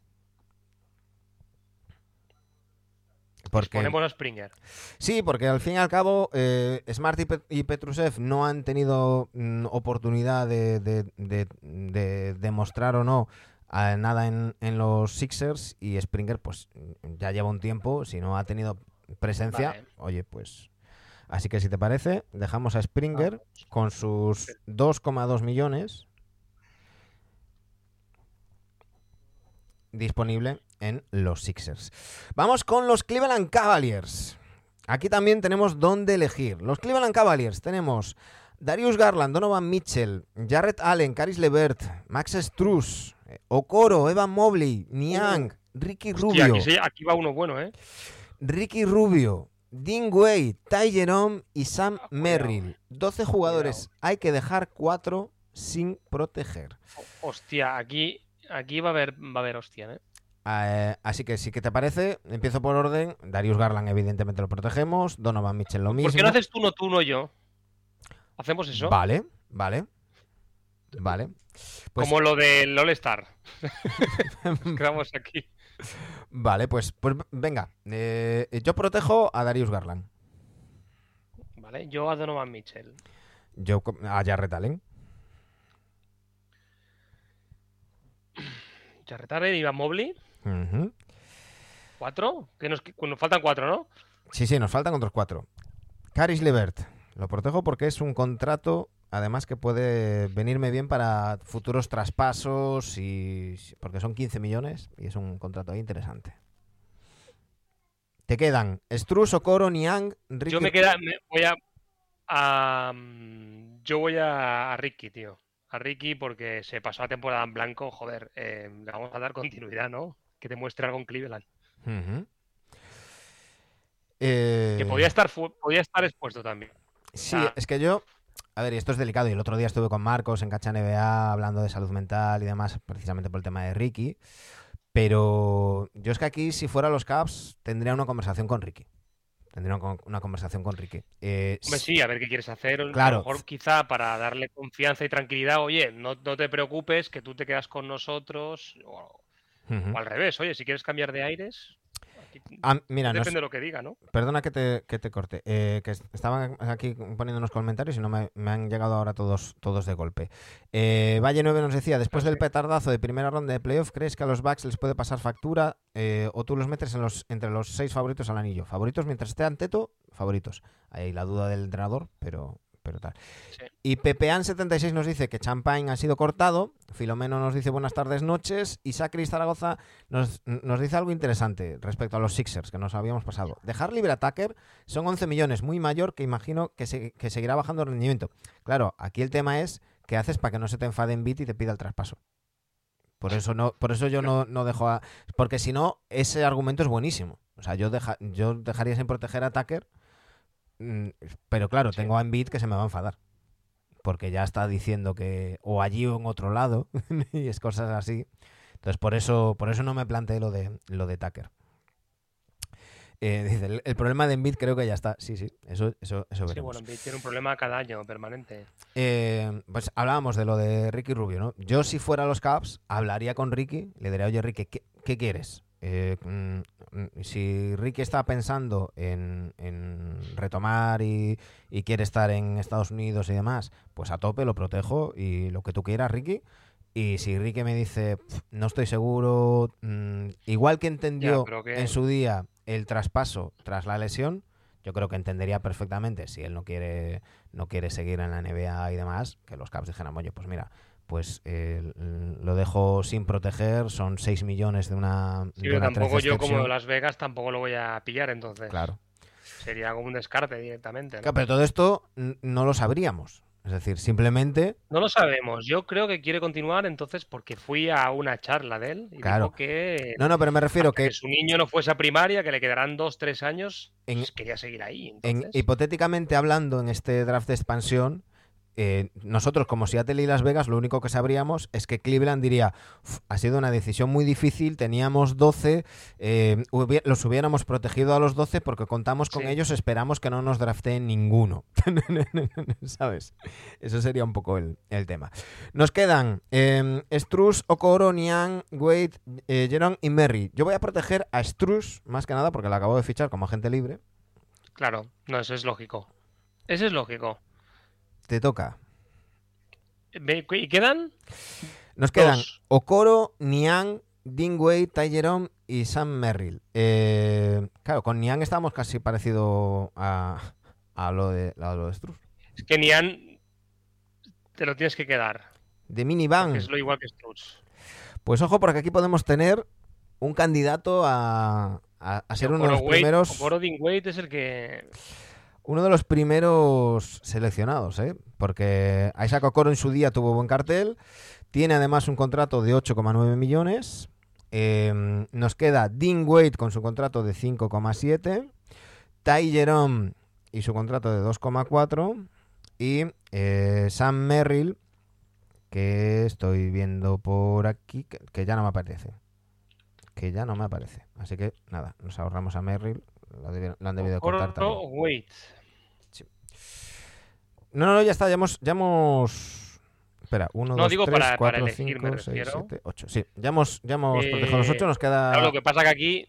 Porque... Ponemos a Springer. Sí, porque al fin y al cabo eh, Smart y, Pet- y Petrusev no han tenido mm, oportunidad de, de- de- de demostrar o no nada en, en los Sixers y Springer pues ya lleva un tiempo, si no ha tenido presencia, Vale. oye pues... Así que si te parece, dejamos a Springer con sus 2,2 millones disponible en los Sixers. Vamos con los Cleveland Cavaliers. Aquí también tenemos dónde elegir. Los Cleveland Cavaliers tenemos Darius Garland, Donovan Mitchell, Jarrett Allen, Caris LeVert, Max Struz, Okoro, Evan Mobley, Niang, Ricky Hostia, Rubio, aquí, sí- aquí va uno bueno, ¿eh? Ricky Rubio, Dean Wade, Ty Jerome y Sam Ah. Merrill. 12 jugadores. Hay que dejar 4 sin proteger. Hostia, aquí, aquí va a haber, va a haber hostia, ¿eh? Eh, así que si que te parece, empiezo por orden. Darius Garland, evidentemente, lo protegemos. Donovan Mitchell, lo mismo. ¿Por qué no haces tú uno, tú uno yo? ¿Hacemos eso? Vale, vale. Vale. Pues, Como lo del All-Star. <laughs> Quedamos aquí. Vale, pues, pues venga. Eh, yo protejo a Darius Garland. Vale, yo a Donovan Mitchell. Yo a Jarrett Allen. Jarrett Allen y Van Mobley. ¿Cuatro? Que nos, nos faltan cuatro, ¿no? Sí, sí, nos faltan otros cuatro. Caris Levert. Lo protejo porque es un contrato, además, que puede venirme bien para futuros traspasos y. porque son 15 millones y es un contrato ahí interesante. Te quedan Struz, Okoro, Niang, Ricky. Yo me queda. me- voy a. a, yo voy a, a Ricky, tío. A Ricky porque se pasó la temporada en blanco. Joder, eh, le vamos a dar continuidad, ¿no? Que te muestre algo en Cleveland. Ujú. Eh, Que podía estar, podía estar expuesto también. Sí, Ah. es que yo. A ver, y esto es delicado. Y el otro día estuve con Marcos en Cacha NBA hablando de salud mental y demás, precisamente por el tema de Ricky. Pero yo es que aquí, si fuera los Caps, tendría una conversación con Ricky. Tendría una, con- una conversación con Ricky. Eh, Hombre, sí, a ver qué quieres hacer. A Claro. lo mejor quizá para darle confianza y tranquilidad, oye, no, no te preocupes, que tú te quedas con nosotros. O, al revés, oye, si quieres cambiar de aires, Ah, mira, depende de lo que diga, ¿no? perdona que te, que te corte. eh, que estaban aquí poniendo unos comentarios y no me, me han llegado ahora todos, todos de golpe. Eh, Valle 9 nos decía, después del petardazo de primera ronda de playoff, ¿crees que a los Bucks les puede pasar factura eh, o tú los metes en los, entre los seis favoritos al anillo? Favoritos mientras esté Anteto, favoritos. Hay la duda del entrenador, pero, pero tal. Sí. Y Pepean76 nos dice que Champagne ha sido cortado. Filomeno nos dice buenas tardes, noches. Y Sacris Zaragoza nos, nos dice algo interesante respecto a los Sixers que nos habíamos pasado. Dejar libre a Tucker son 11 millones, muy mayor que imagino que, se- que seguirá bajando el rendimiento. Claro, aquí el tema es qué haces para que no se te enfade en bit y te pida el traspaso. Por eso no, por eso yo no, no dejo a. Porque si no, ese argumento es buenísimo. O sea, yo, deja, yo dejaría sin proteger a Tucker. Mm, Pero claro, Sí. tengo a Embiid que se me va a enfadar. Porque ya está diciendo que. O allí o en otro lado. <laughs> y es cosas así. Entonces por eso, por eso no me planteé lo de lo de Tucker. Eh, dice, el, el problema de Embiid creo que ya está. Sí, sí, eso, eso, eso Sí, veremos. bueno, Embiid tiene un problema cada año permanente. Eh, pues hablábamos de lo de Ricky Rubio, ¿no? Yo si fuera a los Caps, hablaría con Ricky, le diría, oye Ricky, ¿qué, qué quieres? Eh, mm, mm, si Ricky está pensando en, en retomar y, y quiere estar en Estados Unidos y demás, pues a tope lo protejo y lo que tú quieras, Ricky. Y si Ricky me dice, "Pf, no estoy seguro, mm, igual que entendió que- en su día el traspaso tras la lesión, yo creo que entendería perfectamente si él no quiere no quiere seguir en la NBA y demás, que los Caps dijeran, oye, pues mira, pues eh, lo dejo sin proteger, son 6 millones de una, Sí, de pero una tampoco 13 yo como excepción. Las Vegas tampoco lo voy a pillar entonces. Claro. Sería como un descarte directamente. ¿no? Claro, Pero todo esto no lo sabríamos. Es decir, simplemente, No lo sabemos. Yo creo que quiere continuar entonces porque fui a una charla de él y Claro. dijo que, no, no, pero me refiero que que su niño no fuese a primaria, que le quedarán dos, tres años, En- pues quería seguir ahí. en- Entonces, hipotéticamente hablando en este draft de expansión, eh, nosotros como Seattle y Las Vegas, lo único que sabríamos es que Cleveland diría, "Uf, ha sido una decisión muy difícil, teníamos 12, eh, hubi- los hubiéramos protegido a los 12 porque contamos con Sí. ellos, esperamos que no nos drafteen ninguno. <laughs> ¿Sabes? Eso sería un poco el, el tema. Nos quedan eh, Struz, Okoro, Niang, Wade, eh, Jerome y Merry. Yo voy a proteger a Struz, más que nada porque la acabo de fichar como agente libre. claro, no, eso es lógico. Eso es lógico. Te toca. ¿Y quedan? Nos quedan Dos. Okoro, Niang, Dingway, Ty Jerome y Sam Merrill. Eh, claro, con Niang estamos casi parecido a, a lo de, a lo de. Es que Nian te lo tienes que quedar. De minivan. Es lo igual que Struz. Pues ojo, porque aquí podemos tener un candidato a, a- a ser uno de los Wade- primeros. Okoro Dingwade es el que. Uno de los primeros seleccionados, ¿eh? Porque Isaac Okoro en su día tuvo buen cartel. Tiene además un contrato de 8,9 millones. Eh, nos queda Dean Wade con su contrato de 5,7. Ty Jerome y su contrato de 2,4. Y eh, Sam Merrill, que estoy viendo por aquí, que ya no me aparece. Que ya no me aparece. Así que nada, nos ahorramos a Merrill. Lo, han debido de cortar también. Okoro Wade. No, no, no, ya está, ya hemos. Ya hemos... Espera, 1, No, 2, digo 3, para- 4, para elegir, 5, me 6, refiero. 7, 8. Sí, ya hemos, ya hemos Eh, protegido los 8, nos queda. Claro, lo que pasa que aquí,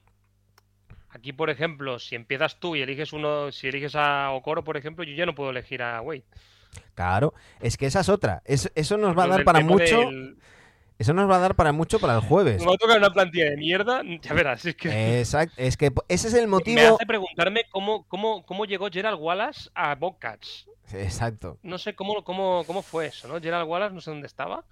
aquí por ejemplo, si empiezas tú y eliges uno, si eliges a Okoro, por ejemplo, yo ya no puedo elegir a Wade. Claro, es que esa es otra. Es- eso nos va a dar para mucho. del- Eso nos va a dar para mucho para el jueves. Me va a tocar una plantilla de mierda, ya verás. Es que Exacto, es que ese es el me motivo. hace preguntarme cómo, cómo, cómo llegó Gerald Wallace a Bobcats. Exacto. No sé cómo, cómo, cómo fue eso, ¿no? Gerald Wallace, no sé dónde estaba.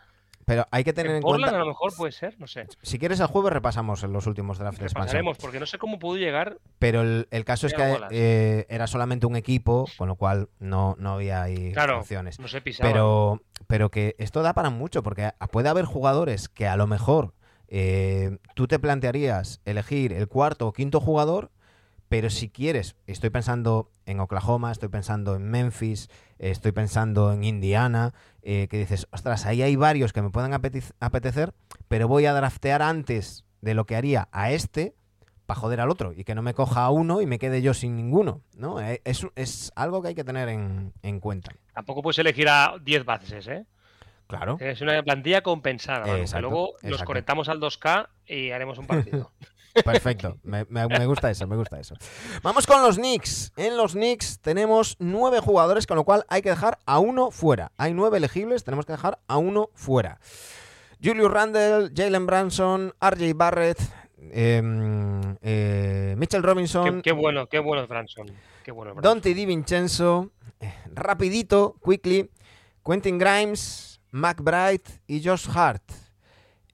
Pero hay que tener En en Portland cuenta. a lo mejor puede ser, no sé. Si quieres el jueves repasamos los últimos drafts de expansión. Porque no sé cómo pudo llegar. Pero el, el caso es que eh, era solamente un equipo, con lo cual no, no había ahí Claro, opciones. no se pisaba. Pero, pero que esto da para mucho, porque puede haber jugadores que a lo mejor eh, tú te plantearías elegir el cuarto o quinto jugador, pero si quieres, estoy pensando en Oklahoma, estoy pensando en Memphis, estoy pensando en Indiana, eh, que dices, ostras, ahí hay varios que me pueden apetec- apetecer, pero voy a draftear antes de lo que haría a este para joder al otro y que no me coja a uno y me quede yo sin ninguno, ¿no? Eh, Es, es algo que hay que tener en, en cuenta. Tampoco puedes elegir a 10 bases, ¿eh? Claro. Es una plantilla compensada. Manu, que Exacto, luego nos conectamos al 2K y haremos un partido. <laughs> Perfecto, me, me- me gusta eso, me gusta eso. Vamos con los Knicks. En los Knicks tenemos nueve jugadores, con lo cual hay que dejar a uno fuera. Hay nueve elegibles, tenemos que dejar a uno fuera. Julius Randle, Jalen Branson, RJ Barrett, em, eh, Mitchell Robinson, qué bueno, qué bueno Branson. Qué bueno Branson. Dante Di Vincenzo, eh, rapidito, quickly, Quentin Grimes, McBride y Josh Hart.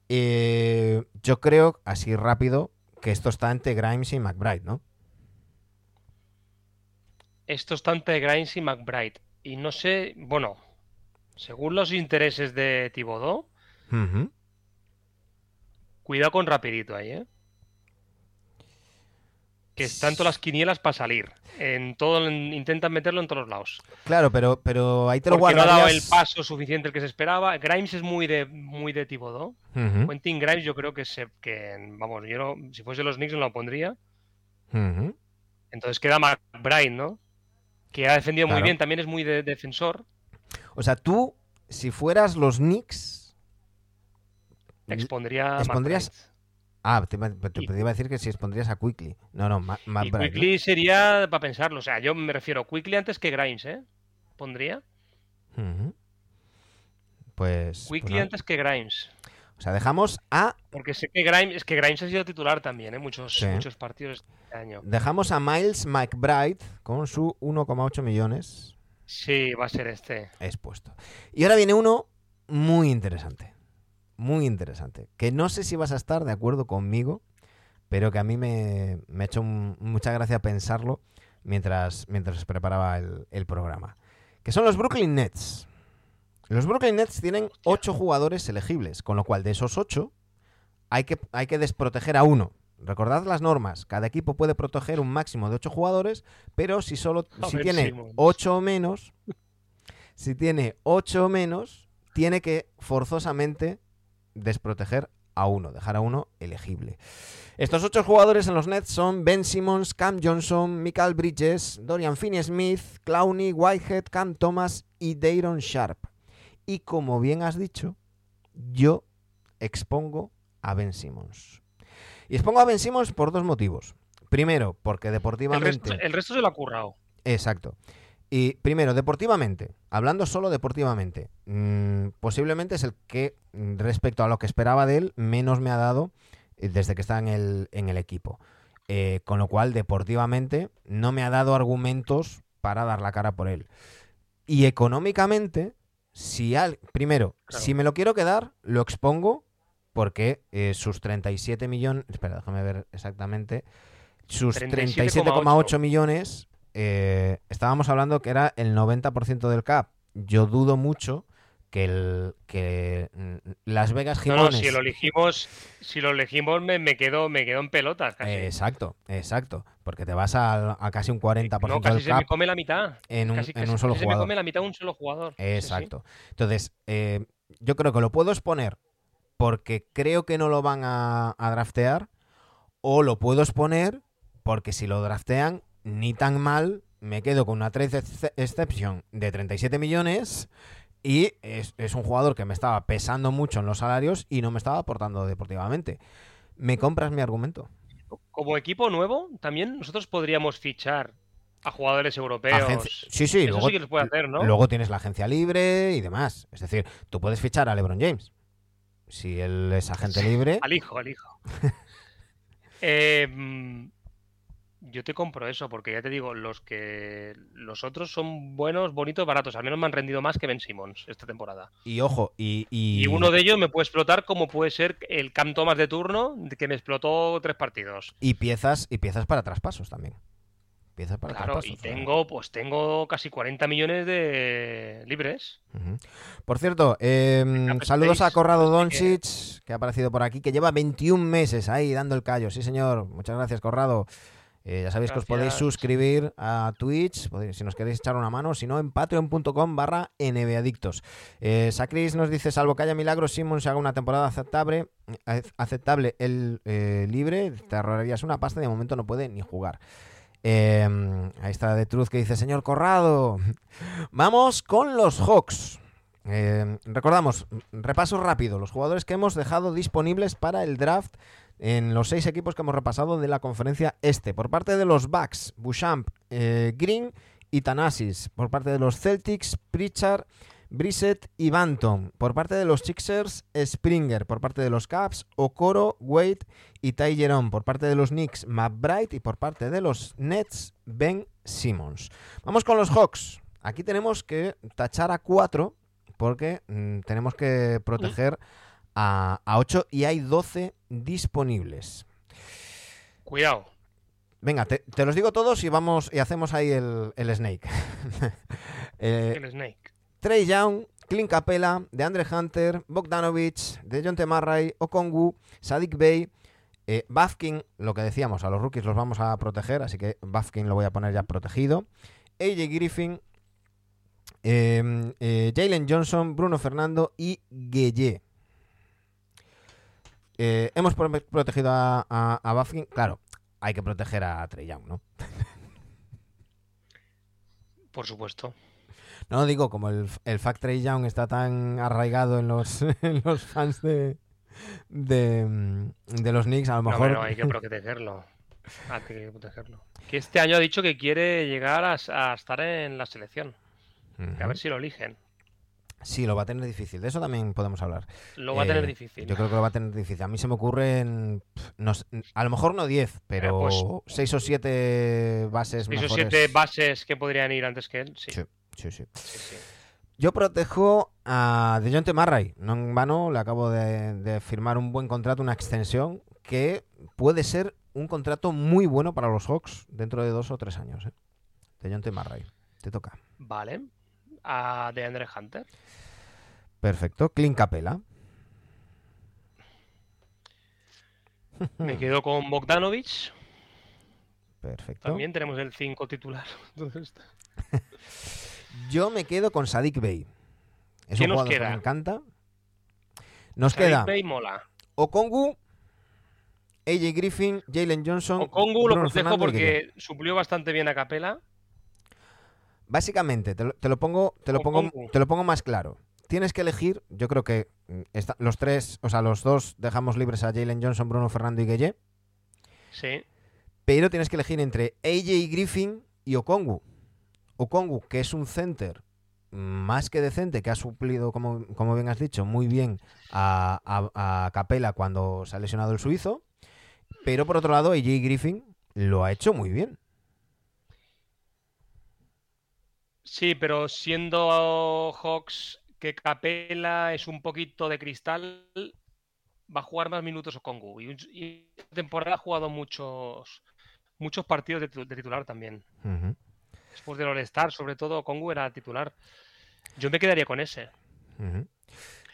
Eh, yo creo, así rápido, que esto está entre Grimes y McBride, ¿no? Esto está entre Grimes y McBride. Y no sé, bueno, según los intereses de Thibodeau, Ujú. cuidado con rapidito ahí, ¿eh? Que están todas las quinielas para salir. En todo, intentan meterlo en todos los lados. Claro, pero, pero ahí te lo Porque no ha dado el guardarías. paso suficiente el que se esperaba. Grimes es muy de muy de. Ujú, Quentin Grimes yo creo que se que vamos, yo no, si fuese los Knicks no lo pondría. Entonces queda McBride, ¿no? Que ha defendido Claro. muy bien, también es muy de defensor. O sea, tú, si fueras los Knicks. Expondría expondrías-. Ah, te, iba- te- iba a decir que si expondrías a Quickly. No, no, Ma- Y McBride, ¿no? Quickly sería para pensarlo. O sea, yo me refiero Quickly antes que Grimes, ¿eh? Pondría. Pues. pues Quickly nada. antes que Grimes. O sea, dejamos a. Porque sé que Grimes, es que Grimes ha sido titular también, ¿eh? Muchos, Sí. muchos partidos este año. Dejamos a Miles McBride con su 1,8 millones Sí, va a ser este. expuesto. Y ahora viene uno muy interesante. Muy interesante. Que no sé si vas a estar de acuerdo conmigo, pero que a mí me, me ha hecho un- mucha gracia pensarlo mientras, mientras preparaba el, el programa. Que son los Brooklyn Nets. Los Brooklyn Nets tienen. 8 jugadores elegibles, con lo cual de esos 8 hay que, hay que desproteger a uno. Recordad las normas. Cada equipo puede proteger un máximo de 8 jugadores, pero si solo si tiene. 8 o menos, si tiene 8 o menos, tiene que forzosamente desproteger a uno, dejar a uno elegible. Estos ocho jugadores en los Nets son Ben Simmons, Cam Johnson, Michael Bridges, Dorian Finney-Smith, Clowney, Whitehead, Cam Thomas y Dayron Sharp. Y como bien has dicho, yo expongo a Ben Simmons. Y expongo a Ben Simmons por dos motivos. Primero, porque El deportivamente... resto, el resto se lo ha currado. Exacto. Y primero, deportivamente, hablando solo deportivamente, mm, posiblemente es el que, mm, respecto a lo que esperaba de él, menos me ha dado eh, desde que está en el, en el equipo. Eh, con lo cual, deportivamente, no me ha dado argumentos para dar la cara por él. Y económicamente, si al, primero, Claro. si me lo quiero quedar, lo expongo porque eh, sus 37 millones, espera, déjame ver exactamente, sus 37,8 37,8 millones, eh, estábamos hablando que era el 90% del cap. Yo dudo mucho que, el, que mm, Las Vegas No, no, si lo elegimos, si lo elegimos me, me quedo, me quedo en pelotas casi. Eh, exacto, exacto, porque te vas a, a casi un 40% no, casi del se cap me come la mitad. en un, Casi, en un solo casi se me jugador. come la mitad un solo jugador. Sí, sí. Exacto. Entonces, eh, yo creo que lo puedo exponer porque creo que no lo van a, a draftear o lo puedo exponer porque si lo draftean, ni tan mal, me quedo con una trade ex- exception de 37 millones y es, es un jugador que me estaba pesando mucho en los salarios y no me estaba aportando deportivamente. ¿Me compras mi argumento? Como equipo nuevo, también nosotros podríamos fichar a jugadores europeos. Agencia- Sí, sí, Eso luego, sí que puede hacer, ¿no? luego tienes la agencia libre y demás. Es decir, tú puedes fichar a LeBron James. Si él es agente libre, Al hijo, al hijo. <laughs> Eh, yo te compro eso, porque ya te digo, los que los otros son buenos, bonitos, baratos. Al menos me han rendido más que Ben Simmons esta temporada. Y ojo, y, y- Y uno de ellos me puede explotar como puede ser el Cam Thomas de turno, que me explotó tres partidos. y piezas y piezas para traspasos también. Piezas para Claro, traspasos. y tengo, pues tengo casi 40 millones de libres. Por cierto, eh, Cap saludos a Corrado que- Doncic, que ha aparecido por aquí, que lleva 21 meses ahí dando el callo. Sí, señor. Muchas gracias, Corrado. Eh, ya sabéis que os podéis suscribir a Twitch, si nos queréis echar una mano, si no, en patreon.com barra nbadictos. Eh, Sacris nos dice, salvo que haya milagros, Simon se haga una temporada aceptable, aceptable el eh, libre, te ahorrarías una pasta y de momento no puede ni jugar. Eh, ahí está The Truth que dice, señor Corrado, vamos con los Hawks. Eh, recordamos, repaso rápido, los jugadores que hemos dejado disponibles para el draft en los seis equipos que hemos repasado de la conferencia este. Por parte de los Bucks, Bouchamp, eh, Green y Thanasis. Por parte de los Celtics, Pritchard, Brissett y Banton. Por parte de los Sixers, Springer. Por parte de los Caps, Okoro, Wade y Ty Jerome. Por parte de los Knicks, McBride. Y por parte de los Nets, Ben Simmons. Vamos con los Hawks. Aquí tenemos que tachar a 4 porque mm, tenemos que proteger a, a 8 y hay 12 disponibles. Cuidado. Venga, te, te los digo todos y vamos y hacemos ahí el, el Snake. <laughs> Eh, El Snake. Trey Young, Clint Capella, DeAndre Hunter, Bogdanovich, DeJounte Murray, Okongu, Sadik Bey, eh, Bafkin, lo que decíamos, a los rookies los vamos a proteger, así que Bafkin lo voy a poner ya protegido. AJ Griffin, eh, eh, Jalen Johnson, Bruno Fernando y Gueye. Eh, hemos pro- protegido a, a, a Bafkin, claro, hay que proteger a Trey Young, ¿no? Por supuesto. No digo, como el, el fact Trey Young está tan arraigado en los, <laughs> en los fans de, de, mm, de los Knicks, a lo No, mejor. pero hay que <laughs> protegerlo. Hay que protegerlo. Que este año ha dicho que quiere llegar a, a estar en la selección. Que a ver si lo eligen. Sí, lo va a tener difícil. De eso también podemos hablar. Lo va a tener Eh, difícil. Yo creo que lo va a tener difícil. A mí se me ocurren. no a lo mejor no 10, pero pues- 6 o 7 bases Esos mejores. siete bases que podrían ir antes que él, sí. Sí, sí, sí. sí, sí. Yo protejo a DeJounte Murray. No en vano, le acabo de, de firmar un buen contrato, una extensión, que puede ser un contrato muy bueno para los Hawks dentro de dos o tres años. ¿eh? DeJounte Murray, te toca. Vale. A DeAndre Hunter. Perfecto. Clint Capela. Me <laughs> quedo con Bogdanovich. Perfecto. También tenemos el 5 titular. <laughs> Yo me quedo con Sadik Bey. Es ¿Quién un nos jugador que queda? me encanta. Nos queda Bey mola. Okongu, AJ Griffin, Jalen Johnson. Okongu lo protejo porque suplió bastante bien a Capela. Básicamente, te lo, te lo pongo, te lo pongo, te lo pongo más claro. Tienes que elegir, yo creo que mm, esta- los tres, o sea, los dos dejamos libres a Jalen Johnson, Bruno Fernando y Gueye, Sí. pero tienes que elegir entre AJ Griffin y Okongu. Okongu, que es un center más que decente, que ha suplido, como, como bien has dicho, muy bien a, a, a Capela cuando se ha lesionado el suizo, pero por otro lado, AJ Griffin lo ha hecho muy bien. Sí, pero siendo Hawks que Capela es un poquito de cristal, va a jugar más minutos Okongu. Y, y esta temporada ha jugado muchos, muchos partidos de, de titular también. Después del All-Star, sobre todo, Okongu era titular. Yo me quedaría con ese.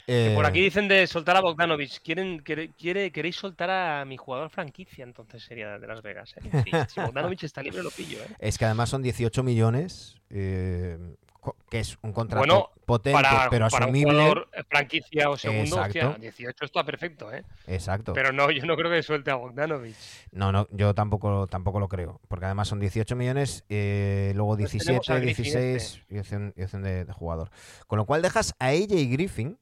Que por Eh, aquí dicen de soltar a Bogdanovich. ¿Quieren, quiere, quiere- ¿Queréis soltar a mi jugador franquicia? Entonces sería de Las Vegas. ¿eh? Sí, si Bogdanovich está libre, lo pillo. ¿eh? Es que además son 18 millones, eh, que es un contrato Bueno, potente, Para, pero para un asumible. jugador eh, franquicia o segundo, hostia, Exacto. 18 está perfecto, ¿eh? Exacto. Pero no, yo no creo que suelte a Bogdanovich. No, no, yo tampoco, tampoco lo creo. Porque además son 18 millones, eh, luego Pues tenemos 17, a Griffin 16 y opción, y opción de, de jugador. Con lo cual dejas a AJ Griffin.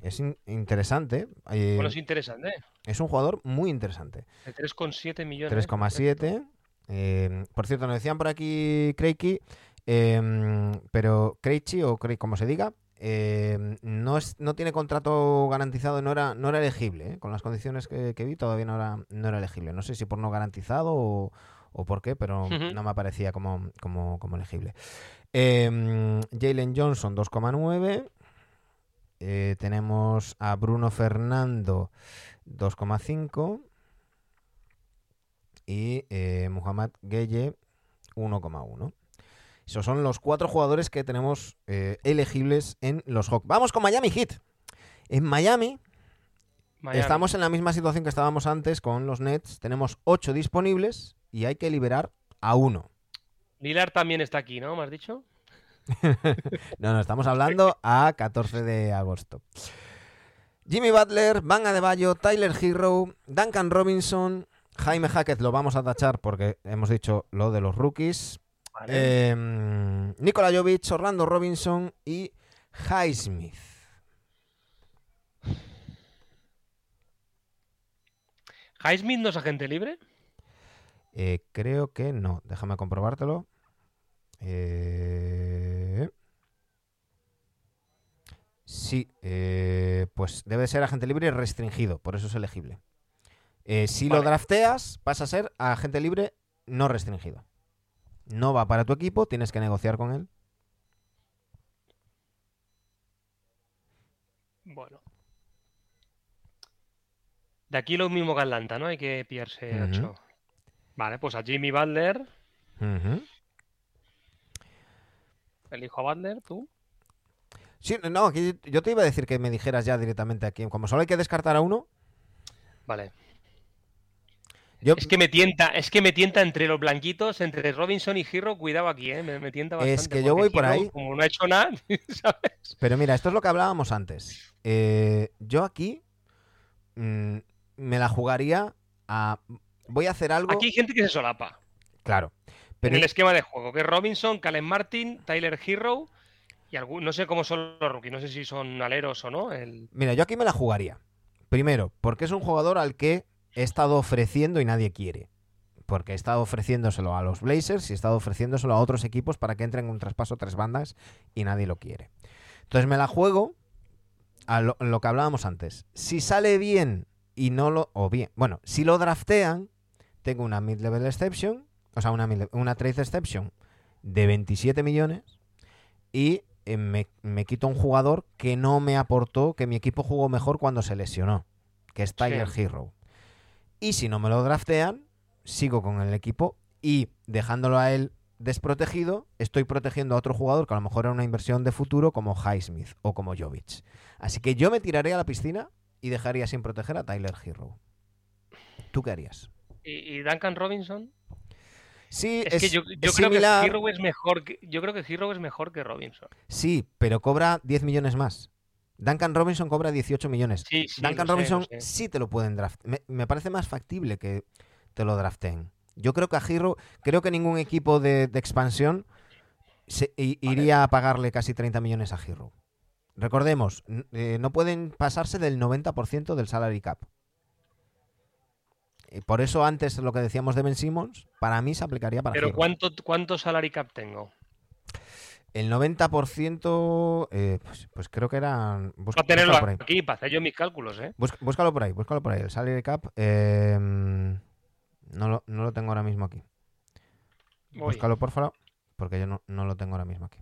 Es in- interesante. eh, Bueno, es interesante. ¿eh? es un jugador muy interesante. De 3,7 millones. 3,7. eh, por cierto, nos decían por aquí Kreiki, eh, pero Krejci o Krejci, como se diga, eh, no, es, no tiene contrato garantizado, no era, no era elegible. ¿eh? Con las condiciones que, que vi todavía no era, no era elegible. No sé si por no garantizado o, o por qué, pero no me aparecía como, como, como elegible. Eh, Jalen Johnson 2,9. Eh, tenemos a Bruno Fernando 2,5 y eh, Muhammad Gueye 1,1. Esos son los cuatro jugadores que tenemos eh, elegibles en los Hawks. Vamos con Miami Heat. En Miami, Miami. estamos en la misma situación que estábamos antes con los Nets. Tenemos 8 disponibles y hay que liberar a uno. Lillard también está aquí, ¿no? ¿Me has dicho? <laughs> No, no, estamos hablando a 14 de agosto. Jimmy Butler, Van Adebayo, Tyler Hero, Duncan Robinson, Jaime Hackett lo vamos a tachar porque hemos dicho lo de los rookies. Vale. Eh, Nikola Jovic, Orlando Robinson y Highsmith. ¿Highsmith no es agente libre? Eh, creo que no. Déjame comprobártelo. Eh, Sí, eh, pues debe ser agente libre restringido, por eso es elegible. Eh, si lo drafteas, pasa a ser agente libre no restringido. No va para tu equipo, tienes que negociar con él. Bueno. De aquí lo mismo que Atlanta, ¿no? Hay que pillarse uh -huh. 8. Vale, pues a Jimmy Butler. Elijo a Butler, tú. Sí, no, yo te iba a decir que me dijeras ya directamente aquí. Como solo hay que descartar a uno, Vale. yo Es que me tienta, es que me tienta entre los blanquitos, entre Robinson y Hero, cuidado aquí, ¿eh? Me, me tienta Es bastante. que yo voy por ahí. Como no ha hecho nada, <laughs> ¿sabes? Pero mira, esto es lo que hablábamos antes. Eh, yo aquí mm, me la jugaría a. Voy a hacer algo. Aquí hay gente que se solapa. Claro. Pero en el esquema de juego, que es Robinson, Calen Martin, Tyler Hero y no sé cómo son los rookies, no sé si son aleros o no. El... Mira, yo aquí me la jugaría. Primero, porque es un jugador al que he estado ofreciendo y nadie quiere. Porque he estado ofreciéndoselo a los Blazers y he estado ofreciéndoselo a otros equipos para que entren en un traspaso tres bandas y nadie lo quiere. Entonces me la juego a lo, que hablábamos antes. Si sale bien y no lo. O bien. Bueno, si lo draftean, tengo una mid-level exception. O sea, una, una trade exception de 27 millones. Y eh, me, me quito un jugador que no me aportó, que mi equipo jugó mejor cuando se lesionó, que es Tyler Sí. Hero. Y si no me lo draftean, sigo con el equipo y dejándolo a él desprotegido, estoy protegiendo a otro jugador que a lo mejor era una inversión de futuro como Highsmith o como Jovic. Así que yo me tiraré a la piscina y dejaría sin proteger a Tyler Hero. ¿Tú qué harías? ¿Y, y Duncan Robinson? Sí, Es, es, que yo, yo es creo similar. que Hero es mejor que yo creo que Hero es mejor que Robinson. Sí, pero cobra 10 millones más. Duncan Robinson cobra 18 millones. Sí, sí, Duncan sé, Robinson sé. sí te lo pueden draftear. Me, me parece más factible que te lo draften. Yo creo que a Hero, creo que ningún equipo de, de expansión se- i- Vale. iría a pagarle casi 30 millones a Hero. Recordemos, eh, no pueden pasarse del 90% del salary cap. Y por eso antes lo que decíamos de Ben Simmons, para mí se aplicaría para Pero Hero. ¿cuánto, ¿cuánto salary cap tengo? El 90%, eh, pues, pues creo que eran... busca- Para tenerlo por ahí. aquí, para hacer yo mis cálculos, ¿eh? Bus- búscalo por ahí, búscalo por ahí. El salary cap. eh, no, lo, no lo tengo ahora mismo aquí. Voy. Búscalo por favor, porque yo no, no lo tengo ahora mismo aquí.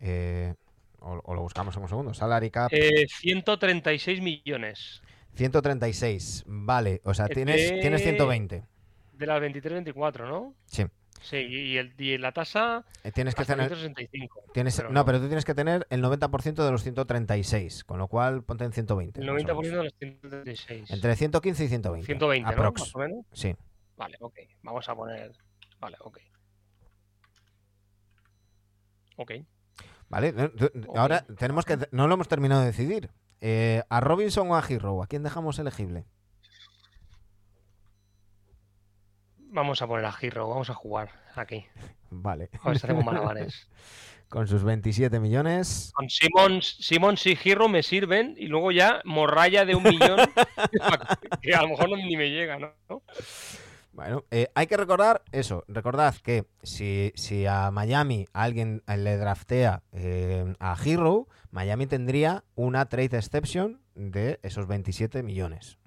Eh, o, o lo buscamos en un segundo. Salary cap Eh, 136 millones 136. Vale, o sea, tienes, tienes de- 120. de las 23-24, ¿no? Sí. Sí, y, el, y la tasa Eh, Tienes que tener. 165. Tienes, pero no, no. pero tú tienes que tener el 90% de los 136, con lo cual ponte en 120. El más o 90% menos. de los 136. Entre 115 y 120. 120, ¿no? aprox. Más o menos. Sí. Vale, ok. Vamos a poner. Vale, ok. Ok. Vale, no, ahora tenemos que. No lo hemos terminado de decidir. Eh, ¿A Robinson o a Hero? ¿A quién dejamos elegible? Vamos a poner a Hero, vamos a jugar aquí. <laughs> Vale. A ver si hacemos malabares. <laughs> Con sus 27 millones. Con Simons, Simons y Hero me sirven y luego ya morralla de un millón <laughs> que a lo mejor ni me llega, ¿no? Bueno, eh, hay que recordar eso. Recordad que si, si a Miami alguien le draftea eh, a Hero, Miami tendría una trade exception de esos 27 millones.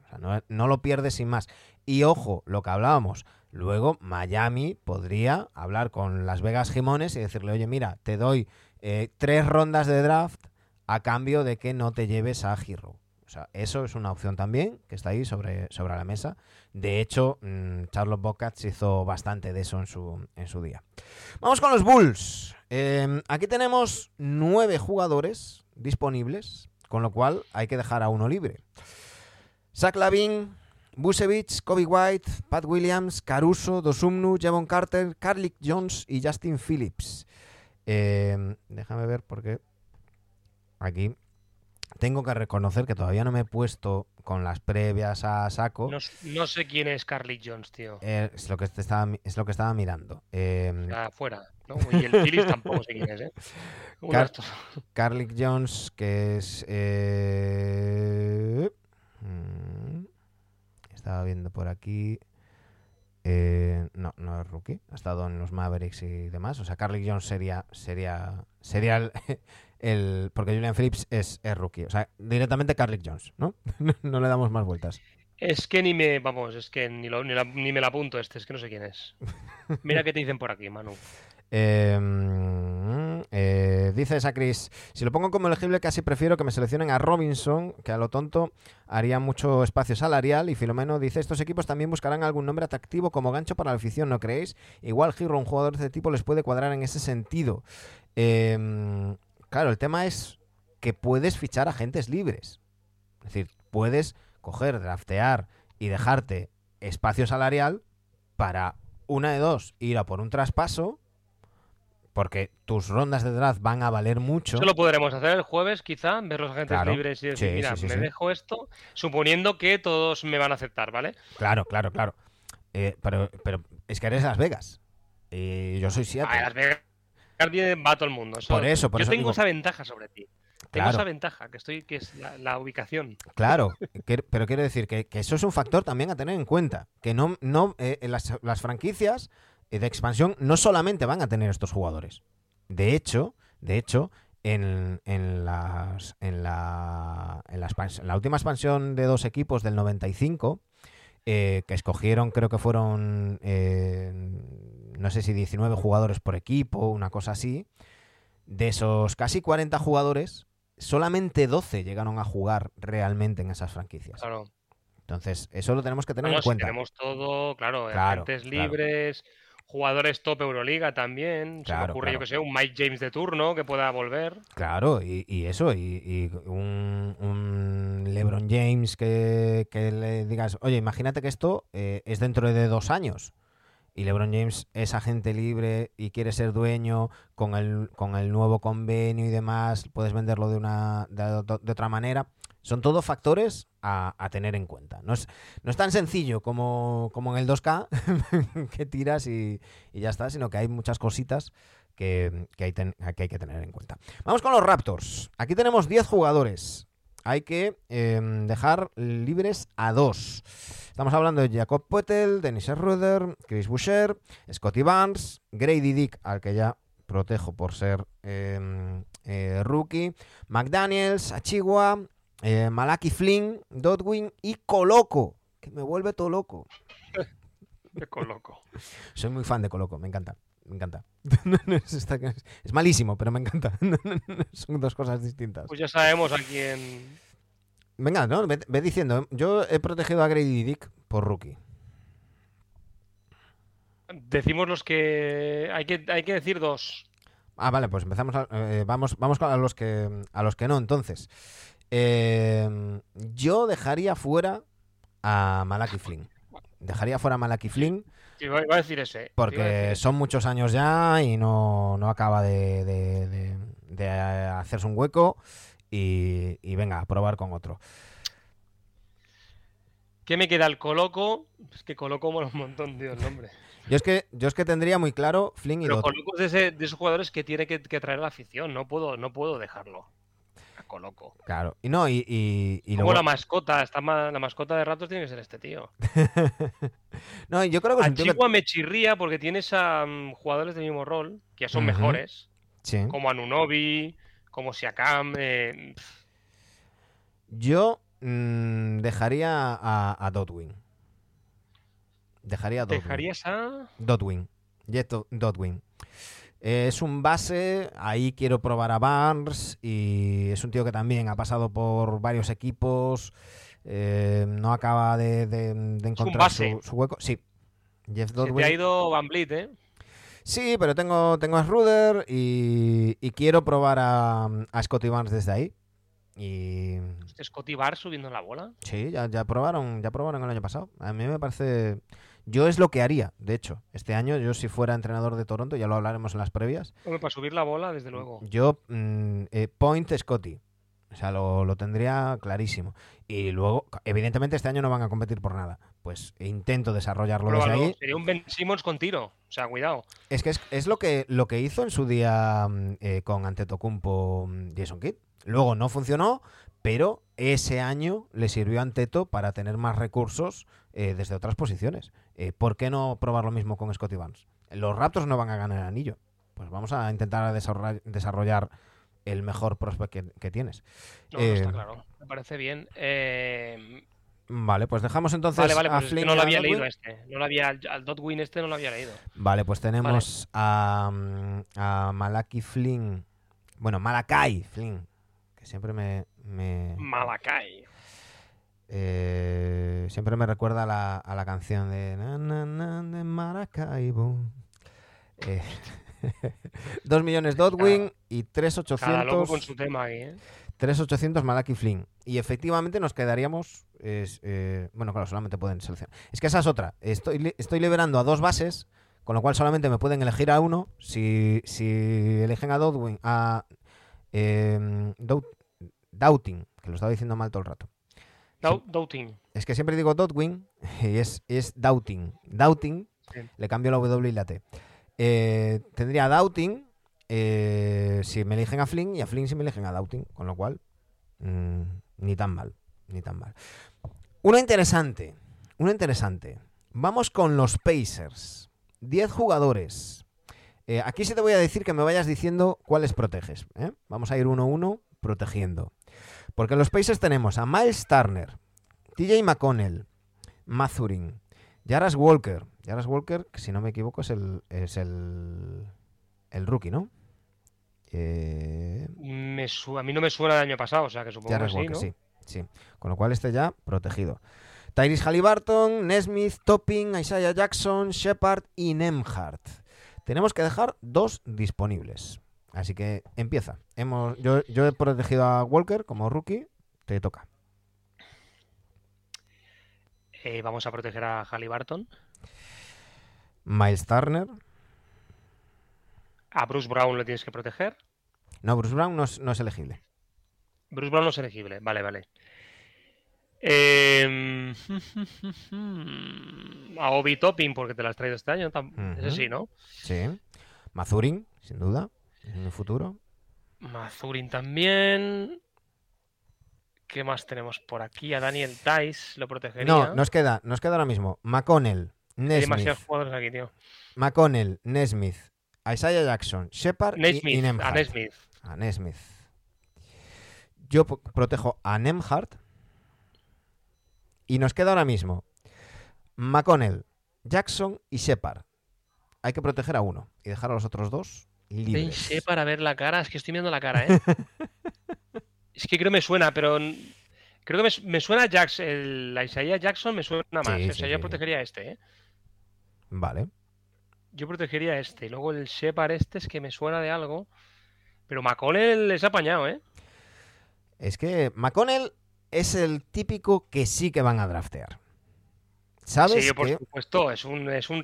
No, lo pierde sin más. Y ojo, lo que hablábamos. Luego Miami podría hablar con Las Vegas Gimones y decirle, oye, mira, te doy eh, tres rondas de draft a cambio de que no te lleves a Hero. O sea, eso es una opción también que está ahí sobre, sobre la mesa. De hecho, mm, Charlotte Bobcats hizo bastante de eso en su, en su día. Vamos con los Bulls. Eh, aquí tenemos nueve jugadores disponibles, con lo cual hay que dejar a uno libre. Zach Lavin, Busevich, Kobe White, Pat Williams, Caruso, Dosumnu, Javon Carter, Carlick Jones y Justin Phillips. Eh, déjame ver porque aquí tengo que reconocer que todavía no me he puesto con las previas a saco. No, no sé quién es Carly Jones, tío. Eh, es, lo que te estaba, es lo que estaba mirando. Eh, Afuera, ¿no? Y el Phillips tampoco sé quién es, ¿eh? <laughs> Car-. Carlick Jones, que es. eh, mm, estaba viendo por aquí. eh, no, no es rookie. Ha estado en los Mavericks y demás. O sea, Carlick Jones sería. Sería. Sería el. El- porque Julian Phillips es, es rookie. O sea, directamente Carlick Jones, ¿no? <laughs> no le damos más vueltas. Es que ni me, vamos, es que ni, lo- ni, la- ni me la apunto este, es que no sé quién es. <laughs> Mira qué te dicen por aquí, Manu. Eh, eh, Eh, dice esa Chris, si lo pongo como elegible casi prefiero que me seleccionen a Robinson, que a lo tonto haría mucho espacio salarial. Y Filomeno dice, estos equipos también buscarán algún nombre atractivo como gancho para la afición, ¿no creéis? Igual Giro, un jugador de este tipo les puede cuadrar en ese sentido. Em, claro, el tema es que puedes fichar agentes libres. Es decir, puedes coger, draftear y dejarte espacio salarial para una de dos, ir a por un traspaso, porque tus rondas de draft van a valer mucho. Eso lo podremos hacer el jueves, quizá, ver los agentes Claro. libres y decir, Sí, mira, sí, sí, me dejo esto, suponiendo que todos me van a aceptar, ¿vale? Claro, claro, claro. Eh, pero, pero es que eres Las Vegas. Y yo soy Seattle. Las Vegas va todo el mundo. Por eso, por yo eso tengo digo- esa ventaja sobre ti. Tengo Claro. esa ventaja, que estoy, que es la, la ubicación. Claro, <laughs> que- pero quiero decir que, que eso es un factor también a tener en cuenta. Que no, no eh, las, las franquicias eh, de expansión no solamente van a tener estos jugadores. De hecho, de hecho, en, en las, en, la, en, la la última expansión de dos equipos del 95, eh, que escogieron, creo que fueron, eh, no sé si 19 jugadores por equipo, una cosa así, de esos casi 40 jugadores, solamente 12 llegaron a jugar realmente en esas franquicias. Claro. Entonces, eso lo tenemos que tener Bueno, en si cuenta. tenemos todo, claro, Claro, agentes claro. Jugadores top Euroliga también. Se Claro, me ocurre, claro. yo que sé, un Mike James de turno que pueda volver. Claro, y, y eso, y, y un, un LeBron James que, que le digas, oye, imagínate que esto eh, es dentro de dos años. Y LeBron James es agente libre y quiere ser dueño con el, con el nuevo convenio y demás, puedes venderlo de, una, de, de otra manera. Son todos factores a, tener en cuenta. No es, no es tan sencillo como, como en el 2K, <laughs> que tiras y, ya está, sino que hay muchas cositas que, que hay, que tener en cuenta. Vamos con los Raptors. Aquí tenemos 10 jugadores. Hay que eh, dejar libres a dos. Estamos hablando de Jacob Poetel, Dennis Schroeder, Chris Boucher, Scotty Barnes, Grady Dick, al que ya protejo por ser eh, eh, rookie, McDaniels, Achigua, eh, Malaki Flynn, Dodwin y Coloco, que me vuelve todo loco. Me coloco. <laughs> Soy muy fan de Coloco, me encanta. Me encanta. <laughs> es, malísimo, pero me encanta. <laughs> Son dos cosas distintas. Pues ya sabemos a quién. Venga, ¿no? Ve, ve diciendo. Yo he protegido a Grady Dick por rookie. Decimos los que. Hay que, hay que decir dos. Ah, vale, pues empezamos. a- eh, vamos, vamos a los que a los que no. Entonces, Eh, yo dejaría fuera a Malaki Flynn. Dejaría fuera a Malaki Flynn Iba, iba a decir ese. A porque decir son muchos años ya y no, no acaba de, de- de- de hacerse un hueco. Y, y venga, a probar con otro. ¿Qué me queda? El Coloco. Es que Coloco mola un montón, tío, el nombre. <laughs> Yo es que, yo es que tendría muy claro Flynn y Pero. Coloco es de, ese- de esos jugadores que tiene que, que traer la afición. No puedo, no puedo dejarlo. A Coloco. Claro. Y no, y, y, y Como luego- la mascota. Está ma- la mascota de ratos tiene que ser este tío. <laughs> no, yo creo que que- Antigua me chirría porque tienes a mm, jugadores del mismo rol que ya son mejores. Sí. Como Anunobi, como Siakam. eh, Yo mm, dejaría a, a Dotwin. Dejaría a Dotwin. ¿Dejarías a.? Dotwin. Jet Dotwin. Eh, es un base, ahí quiero probar a Barnes y es un tío que también ha pasado por varios equipos, eh, no acaba de, de- de encontrar su, su hueco. Sí, Jeff Se te ha ido Van Vliet, ¿eh? Sí, pero tengo, tengo a Ruder y, y quiero probar a, a Scotty Barnes desde ahí. Y Scotty Barr subiendo la bola. sí, ya, ya probaron, ya probaron el año pasado. A mí me parece. Yo es lo que haría, de hecho. Este año, yo si fuera entrenador de Toronto, ya lo hablaremos en las previas. Para subir la bola, desde luego. Yo, mm, eh, Point Scotty. O sea, lo, lo tendría clarísimo. Y luego, evidentemente, este año no van a competir por nada. Pues intento desarrollarlo desde ahí. Sería un Ben Simmons con tiro. O sea, cuidado. Es que es, es lo que lo que hizo en su día mm, eh, con Antetokounmpo mm, Jason Kidd. Luego no funcionó, pero ese año le sirvió a Anteto para tener más recursos eh, desde otras posiciones. Eh, ¿Por qué no probar lo mismo con Scotty Barnes? Los Raptors no van a ganar el anillo. Pues vamos a intentar desarrollar, el mejor prospect que, que tienes. No, no Eh, está claro. Me parece bien. Eh, Vale, pues dejamos entonces vale, vale, a pues es que Flynn no lo había leído este. No lo había, al, Dotwin este no lo había leído. Vale, pues tenemos a, mm, a Malaki Flynn Bueno, Malakai Flynn. Que siempre me. me Malakai. Eh, siempre me recuerda a la, a la canción de. Na, na, na, de Maracaibo. Eh, <laughs> 2 millones Dotwing y Cada loco 3,800. con su tema ahí, ¿eh? 3,800 Malaki Flynn. Y efectivamente nos quedaríamos. es, eh, bueno, claro, solamente pueden seleccionar. Es que esa es otra. Estoy, li- estoy liberando a dos bases, con lo cual solamente me pueden elegir a uno. Si, si eligen a Dotwing, a eh, Dou- Doubting, que lo estaba diciendo mal todo el rato. Dou- Doubting. Es que siempre digo Dotwing <laughs> y es, es Doubting. Doubting, Sí. le cambio la W y la T. Eh, tendría Doubting eh, si me eligen a Flynn y a Flynn si me eligen a Doubting, con lo cual mm, ni tan mal, ni tan mal. Una interesante, una interesante. Vamos con los Pacers. 10 jugadores. Eh, aquí sí te voy a decir que me vayas diciendo cuáles proteges. Vamos a ir uno a uno protegiendo. Porque en los Pacers tenemos a Miles Turner, TJ McConnell, Mathurin, Jaras Walker. Jaras Walker, que si no me equivoco, es el, es el, el rookie, ¿no? Eh, Me su- A mí no me suena del año pasado, o sea que supongo que sí, Walker, ¿no? sí, sí. Con lo cual este ya protegido. Tyrese Halliburton, Nesmith, Topping, Isaiah Jackson, Shepard y Nemhart. Tenemos que dejar dos disponibles. Así que empieza. Hemos, yo, yo he protegido a Walker como rookie. Te toca. Eh, vamos a proteger a Halliburton. Miles Turner. A Bruce Brown le tienes que proteger. No, Bruce Brown no es, no es elegible. Bruce Brown no es elegible. Vale, vale. Eh, <laughs> A Obi Topping, porque te la has traído este año. tam- Ese sí, ¿no? Sí. Mazurin, sin duda. En el futuro. Mazurin también. ¿Qué más tenemos por aquí? A Daniel Tice lo protegería. No, nos queda, nos queda ahora mismo McConnell, Hay Nesmith, demasiados jugadores aquí, tío. McConnell, Nesmith, Isaiah Jackson, Shepard y- y, Nesmith, a. Nesmith. A Nesmith. Yo protejo a Nemhart. Y nos queda ahora mismo McConnell, Jackson y Shepard. Hay que proteger a uno y dejar a los otros dos libres. Pensé para ver la cara, es que estoy viendo la cara, ¿eh? <laughs> es que creo que me suena, pero creo que me, su- me suena Jax, el, la Isaiah Jackson me suena más. Sí, o sí, sea, yo sí. protegería a este, ¿eh? Vale. Yo protegería a este. Y luego el Shepard este es que me suena de algo. Pero McConnell es apañado, ¿eh? Es que McConnell es el típico que sí que van a draftear. ¿Sabes? Sí, por que- supuesto, es un, es un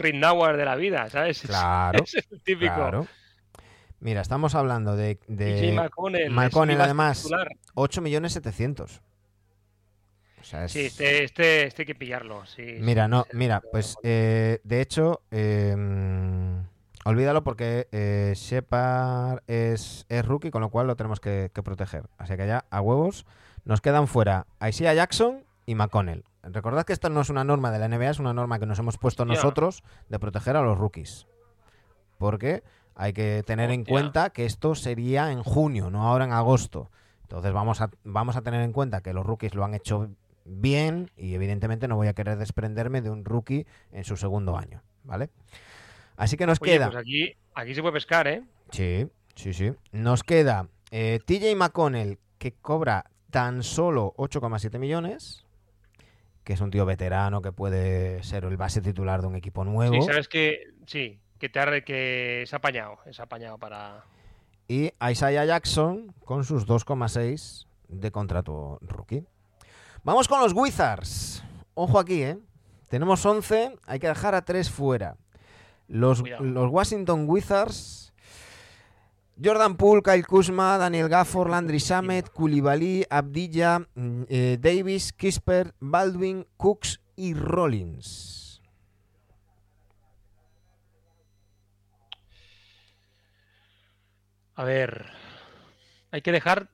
de la vida, ¿sabes? Es- <laughs> Claro, Es, el típico. Claro. Mira, estamos hablando de, de mi base además. titular. 8 millones 700. O sea, es... Sí, este, este, este hay que pillarlo. Sí, Mira, no, mira, pues eh, de hecho, eh, mm, olvídalo porque eh, Shepard es, es rookie, con lo cual lo tenemos que, que proteger. Así que ya, a huevos, nos quedan fuera Isaiah Jackson y McConnell. Recordad que esta no es una norma de la NBA, es una norma que nos hemos puesto nosotros de proteger a los rookies. Porque hay que tener en cuenta que esto sería en junio, no ahora en agosto. Entonces vamos a, vamos a tener en cuenta que los rookies lo han hecho bien y evidentemente no voy a querer desprenderme de un rookie en su segundo año, ¿vale? Así que nos Oye, queda... pues aquí, aquí se puede pescar, ¿eh? Sí, sí, sí. Nos queda eh, TJ McConnell, que cobra tan solo 8,7 millones, que es un tío veterano que puede ser el base titular de un equipo nuevo. Sí, sabes que sí, que te ha, que es apañado, es apañado para. Y Isaiah Jackson con sus 2,6 de contrato rookie. Vamos con los Wizards. Ojo aquí, ¿eh? Tenemos 11, hay que dejar a 3 fuera. Los, los Washington Wizards. Jordan Poole, Kyle Kuzma, Daniel Gafford, Landry Shamet, Koulibaly, Abdilla, mm, eh, Davis, Kisper, Baldwin, Cooks y Rollins. A ver. Hay que dejar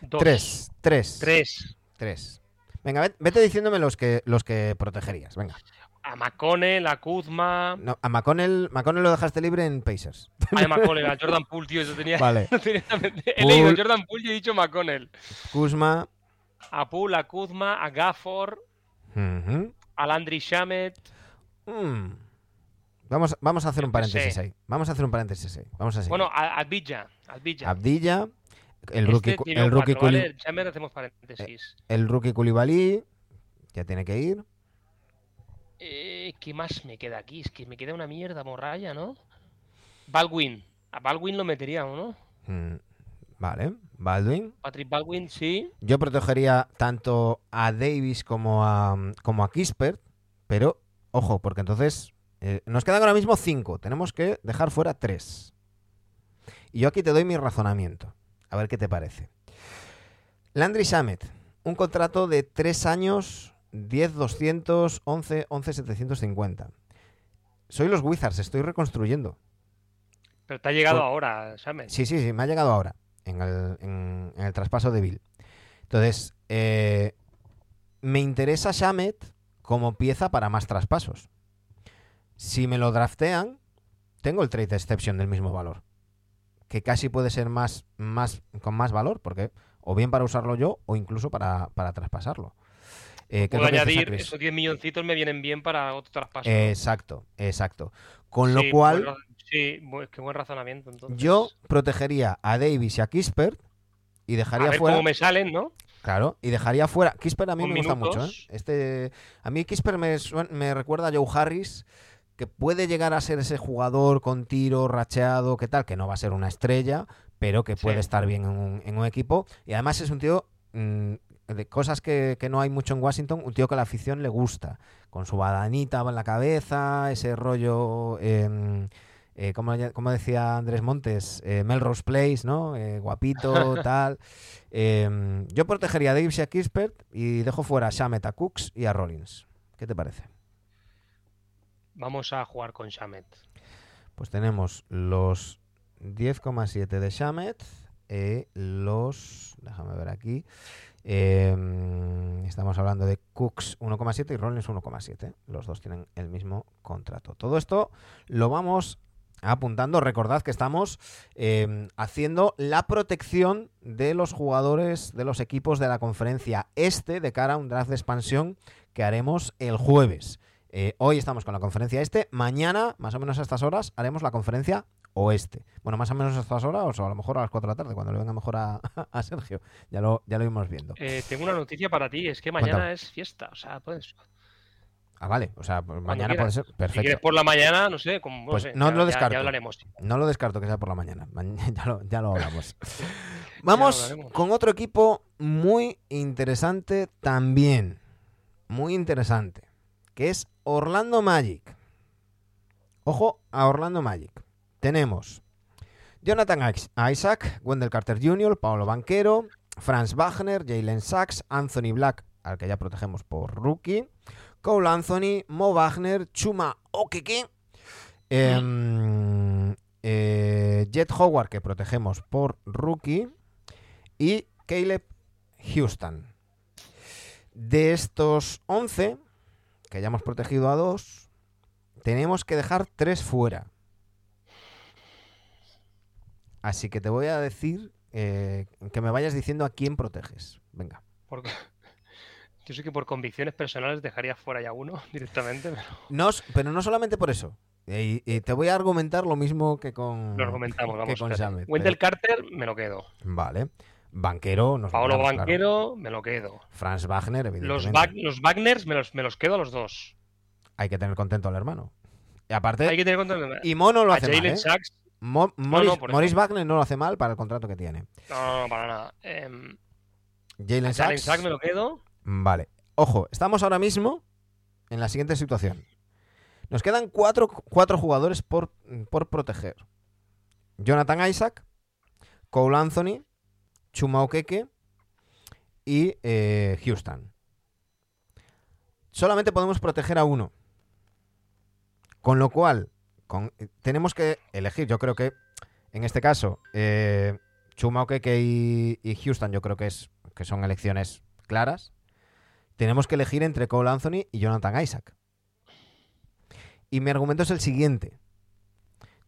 dos. Tres, tres, Tres. tres. Venga, ve- vete diciéndome los que, los que protegerías. Venga. A McConnell, a Kuzma. No, a McConnell, McConnell lo dejaste libre en Pacers. A McConnell, <laughs> a Jordan Poole, tío. Eso tenía. Vale. <laughs> He Poole. leído Jordan Poole y he dicho McConnell. Kuzma. A Poole, a Kuzma, a Gafford, ujú, a Landry Shamet. mm, Vamos, vamos a hacer un paréntesis ahí. Vamos a hacer un paréntesis ahí. Vamos a seguir. Bueno, Abdilla. Abdilla. Abdilla, el rookie, Este cu- tiene el rookie, cuatro, Kuli- ¿vale? El Chamber hacemos paréntesis. el rookie Koulibaly, ya tiene que ir. Eh, ¿Qué más me queda aquí? Es que me queda una mierda morralla, ¿no? Baldwin. A Baldwin lo meteríamos, ¿no? Mm, vale, Baldwin. Patrick Baldwin, sí. Yo protegería tanto a Davis como a, como a Kispert, pero ojo, porque entonces eh, nos quedan ahora mismo cinco. Tenemos que dejar fuera tres. Y yo aquí te doy mi razonamiento. A ver qué te parece. Landry Shamet, un contrato de tres años, 10, 200, 11, 11, 750. Soy los Wizards, estoy reconstruyendo. Pero te ha llegado ahora, Samet. Sí, sí, sí, me ha llegado ahora, en el, en- en el traspaso de Bill. Entonces, eh, me interesa Shamet como pieza para más traspasos. Si me lo draftean, tengo el trade exception del mismo valor. Que casi puede ser más, más con más valor, porque o bien para usarlo yo o incluso para, para traspasarlo. Eh, ¿qué es Puedo dices, añadir, esos 10 milloncitos me vienen bien para otro traspaso. Exacto, exacto. Con lo Sí, cual, sí, qué buen razonamiento. Entonces. yo protegería a Davis y a Kispert y a dejaría ver fuera. cómo me salen, ¿no? Claro, y dejaría fuera. Kisper a mí me gusta mucho, ¿eh? Este, a mí Kisper me, me recuerda a Joe Harris, que puede llegar a ser ese jugador con tiro, racheado, que tal, que no va a ser una estrella, pero que puede Sí. estar bien en un, en un equipo. Y además es un tío mm, de cosas que, que no hay mucho en Washington, un tío que a la afición le gusta, con su badanita en la cabeza, ese rollo... em, eh, como, decía Andrés Montes, eh, Melrose Place, ¿no? Eh, guapito, <laughs> tal. Eh, yo protegería a Davis y a Kispert y dejo fuera a Shamet, a Cooks y a Rollins. ¿Qué te parece? Vamos a jugar con Shamet. Pues tenemos los 10,7 de Shamet y los... Déjame ver aquí. eh, estamos hablando de Cooks 1,7 y Rollins 1,7. Los dos tienen el mismo contrato. Todo esto lo vamos apuntando. Recordad que estamos eh, haciendo la protección de los jugadores de los equipos de la conferencia este de cara a un draft de expansión que haremos el jueves. Eh, hoy estamos con la conferencia este. Mañana, más o menos a estas horas, haremos la conferencia oeste. Bueno, más o menos a estas horas, o a lo mejor a las 4 de la tarde, cuando le venga mejor a, <laughs> a Sergio. Ya lo, ya lo iremos viendo. Eh, tengo una noticia para ti, es que mañana Cuéntame. es fiesta. O sea, puedes. Ah, vale. O sea, pues mañana puede ser Si quieres perfecto. por la mañana, no sé, como, no Pues sé, no ya- lo descarto. Ya hablaremos. No lo descarto que sea por la mañana. <laughs> Ma- Ya lo, ya lo hablamos. <laughs> Vamos con otro equipo muy interesante también. Muy interesante. Que es Orlando Magic. Ojo a Orlando Magic. Tenemos Jonathan Is- Isaac, Wendell Carter Jr., Paolo Banquero, Franz Wagner, Jalen Sachs, Anthony Black, al que ya protegemos por rookie, Cole Anthony, Mo Wagner, Chuma Okeke, em, eh, Jet Howard, que protegemos por rookie, y Caleb Houston. De estos 11, que ya hemos protegido a dos, tenemos que dejar tres fuera. Así que te voy a decir eh, que me vayas diciendo a quién proteges. Venga. <laughs> Yo sé que por convicciones personales dejaría fuera ya uno <laughs> directamente, pero No, pero no solamente por eso. Y, y te voy a argumentar lo mismo que con, lo argumentamos. que Vamos, con espérate. Shamet, Wendell pero- Carter, me lo quedo. Vale. Banquero, nos Paolo claro. Banquero, me lo quedo. Franz Wagner, Los, evidentemente. Los Wagners me los, me los quedo a los dos. Hay que tener contento al hermano. Y aparte, Hay que tener en cuenta. y Mono lo a hace mal, Jalen ¿eh? Sachs. Mo- Morris, no. Morris Wagner no lo hace mal para el contrato que tiene. No, no, no, para nada. Em, Jalen Sachs. Sachs me lo quedo. Vale. Ojo, estamos ahora mismo en la siguiente situación. Nos quedan cuatro, cuatro jugadores por, por proteger. Jonathan Isaac, Cole Anthony, Chuma Okeke y eh, Houston. Solamente podemos proteger a uno. Con lo cual, tenemos que elegir. Yo creo que, en este caso, eh, Chuma Okeke y, y Houston, yo creo que, es, que son elecciones claras. Tenemos que elegir entre Cole Anthony y Jonathan Isaac. Y mi argumento es el siguiente.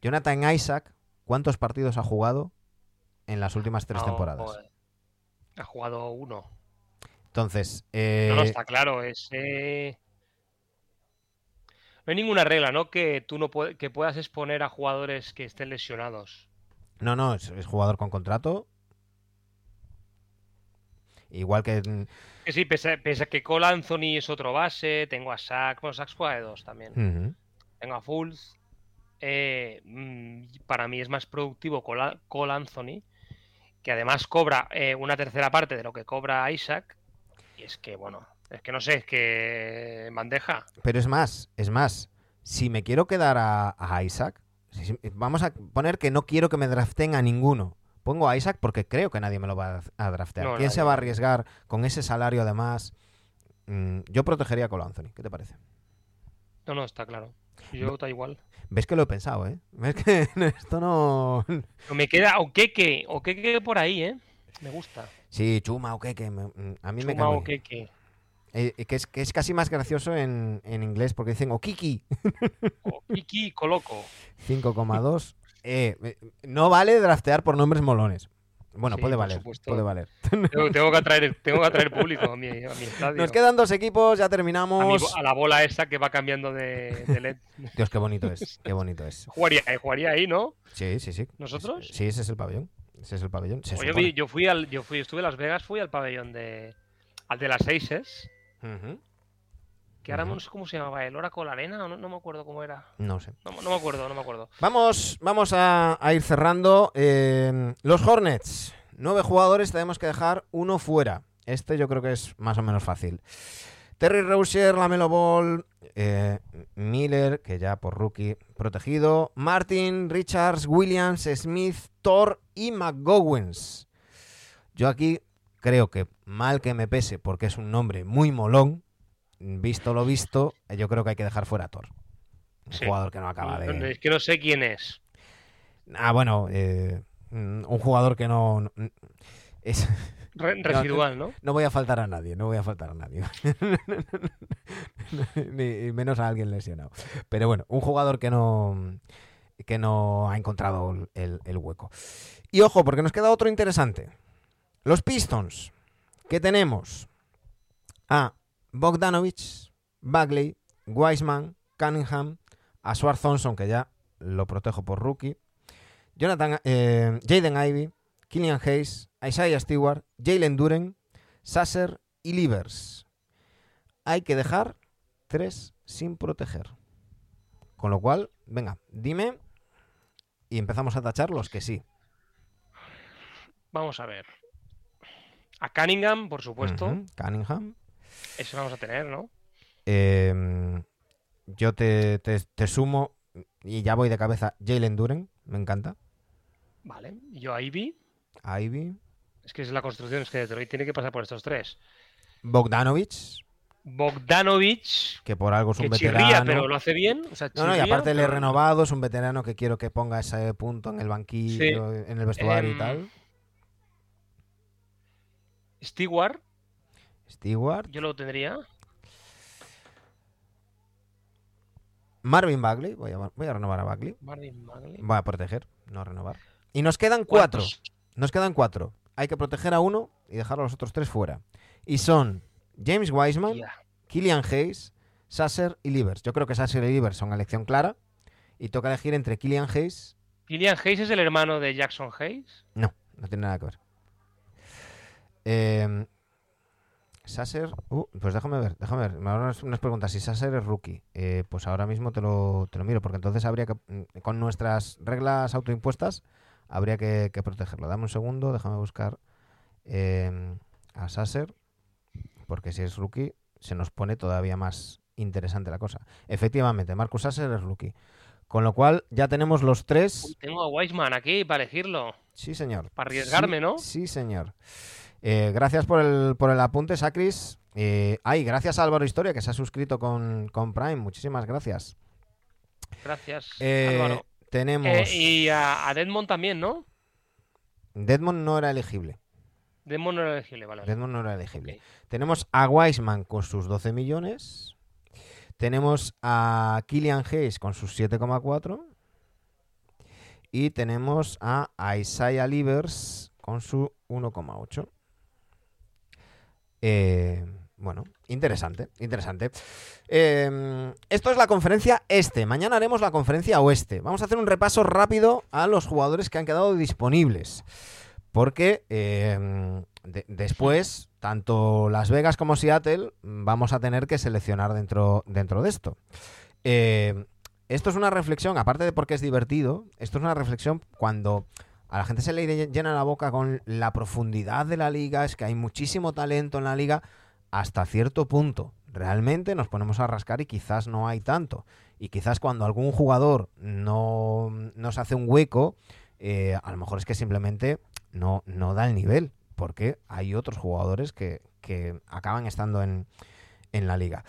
Jonathan Isaac, ¿cuántos partidos ha jugado en las últimas tres No, temporadas? joder. Ha jugado uno. Entonces, eh, No, no está claro. Es. eh, No hay ninguna regla, ¿no? Que tú no que puedas exponer a jugadores que estén lesionados. No, no, es, es jugador con contrato. Igual que. sí, pese, pese a que Cole Anthony es otro base, tengo a Sack, bueno, Sack juega de dos también. Tengo a Fultz. eh, mm, para mí es más productivo Cole, Cole Anthony, que además cobra eh, una tercera parte de lo que cobra Isaac. Y es que, bueno, es que no sé, es que bandeja. Pero es más, es más. Si me quiero quedar a, a Isaac, si- vamos a poner que no quiero que me draften a ninguno. Pongo a Isaac porque creo que nadie me lo va a- draftear. No, ¿Quién se va a arriesgar con ese salario además? Mm, yo protegería a Cole Anthony. ¿Qué te parece? No, no, está claro. Yo está igual. ¿Ves que lo he pensado, eh? ¿Ves que <laughs> esto no... <laughs> Pero me queda Okeke, Okeke por ahí, ¿eh? Me gusta. Sí, chuma o me- mm, a mí me cae Chuma muy bien. Okeke. Eh, que, es, que es casi más gracioso en, en inglés porque dicen Okiki. <laughs> Okiki Coloco. 5,2. Eh, eh, no vale draftear por nombres molones. Bueno, Sí, puede valer, puede valer. Tengo, tengo que atraer, <laughs> tengo que atraer público a mi, a mi estadio. Nos quedan dos equipos, ya a, mi terminamos. a la bola esa que va cambiando de, de LED. <laughs> Dios, qué bonito es, qué bonito es. Jugaría, eh, jugaría ahí, ¿no? Sí, sí, sí. ¿Nosotros? Sí, ese es el pabellón. Ese es el pabellón. Se yo, vi- yo fui al, yo fui, estuve en Las Vegas, fui al pabellón de, al de las Seises, Ujú. Que ahora no sé cómo se llamaba, el Oracle Arena, no, no me acuerdo cómo era. No sé. No, no me acuerdo, no me acuerdo. Vamos, vamos a, a ir cerrando. Eh, los Hornets. Nueve jugadores, tenemos que dejar uno fuera. Este yo creo que es más o menos fácil. Terry Rozier, Lamelo Ball, eh, Miller, que ya por rookie protegido, Martin, Richards, Williams, Smith, Thor y McGowens. Yo aquí creo que mal que me pese porque es un nombre muy molón, visto lo visto, yo creo que hay que dejar fuera a Thor. Un Sí. jugador que no acaba de... Es que no sé quién es. Ah, bueno, eh, un jugador que no... es- Re- <laughs> residual, ¿no? no voy a faltar a nadie, no voy a faltar a nadie. <laughs> Ni menos a alguien lesionado. Pero bueno, un jugador que no, que no ha encontrado el, el hueco. Y ojo, porque nos queda otro interesante. Los Pistons, que tenemos a Bogdanovich, Bagley, Wiseman, Cunningham, a Swart Thompson, que ya lo protejo por rookie, Jonathan, eh, Jaden Ivey, Killian Hayes, Isaiah Stewart, Jalen Duren, Sasser y Livers. Hay que dejar tres sin proteger. Con lo cual, venga, dime y empezamos a tachar los que sí. Vamos a ver. A Cunningham, por supuesto. Cunningham. Eso vamos a tener, ¿no? Eh, yo te, te- te sumo y ya voy de cabeza Jalen Duren, me encanta. Vale. Yo a Ivy. Ivy, Es que es la construcción, es que Detroit tiene que pasar por estos tres. Bogdanovich, Bogdanovich, que por algo es un que chirría, veterano. pero lo hace bien. O sea, No, no, y chirría, aparte le he renovado, es un veterano que quiero que ponga ese punto en el banquillo, en el vestuario y Em, tal. Stewart, Stewart, yo lo tendría. Marvin Bagley, voy a, voy a renovar a Bagley. Marvin Bagley. Voy a proteger, no a renovar. Y nos quedan cuatro. ¿Cuántos? Nos quedan cuatro. Hay que proteger a uno y dejar a los otros tres fuera. Y son James Wiseman. Killian Hayes, Sasser y Livers. Yo creo que Sasser y Livers son elección clara. Y toca elegir entre Killian Hayes. Killian Hayes es el hermano de Jackson Hayes. No, no tiene nada que ver. Eh, Sasser. uh, pues déjame ver, déjame ver. Me unas, unas preguntas. Si Sasser es rookie, eh, pues ahora mismo te lo, te lo miro. Porque entonces habría que. mm, Con nuestras reglas autoimpuestas, habría que, que protegerlo. Dame un segundo, déjame buscar eh, a Sasser. Porque si es rookie, se nos pone todavía más interesante la cosa. Efectivamente, Marcus Sasser es rookie. Con lo cual ya tenemos los tres. Tengo a Wiseman aquí para elegirlo. Sí, señor. Para arriesgarme, Sí, ¿no? Sí, señor. Eh, gracias por el, por el apunte, Sacris. Eh, ay, gracias a Álvaro Historia, que se ha suscrito con, con Prime. Muchísimas gracias. Gracias, Eh, Álvaro. tenemos... Y a, a también, ¿no? Deadmond no era elegible. Deadmond no era elegible, vale. Deadmond no era elegible. Tenemos a Wiseman con sus 12 millones. Tenemos a Killian Hayes con sus 7,4. Y tenemos a Isaiah Livers con su 1,8. Eh, Bueno, interesante, interesante. Eh, esto es la conferencia este. Mañana haremos la conferencia oeste. Vamos a hacer un repaso rápido a los jugadores que han quedado disponibles. Porque de- después, tanto Las Vegas como Seattle, vamos a tener que seleccionar dentro, dentro de esto. Eh, esto es una reflexión, aparte de porque es divertido, esto es una reflexión cuando a la gente se le llena la boca con la profundidad de la liga, es que hay muchísimo talento en la liga, hasta cierto punto. Realmente nos ponemos a rascar y quizás no hay tanto. Y quizás cuando algún jugador no nos hace un hueco, eh, a lo mejor es que simplemente no, no da el nivel, porque hay otros jugadores que, que acaban estando en, en la liga.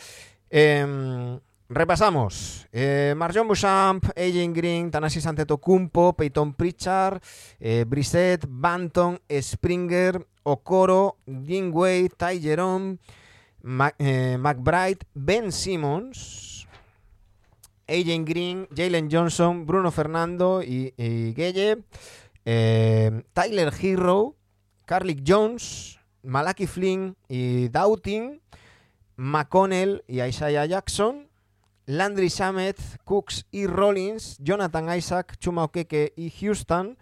Em, repasamos. Eh, Marjon Bouchamp, AJ Green, Tanasis Antetokounmpo, Peyton Pritchard, eh, Brissett, Banton, Springer, Okoro, Dingway, Ty eh, McBride, Ben Simmons, AJ Green, Jalen Johnson, Bruno Fernando y, y eh, Tyler Hero, Carlick Jones, Malaki Flynn y Doughting, McConnell y Isaiah Jackson, Landry Shamet, Cooks y Rollins, Jonathan Isaac, Chuma Okeke y Houston,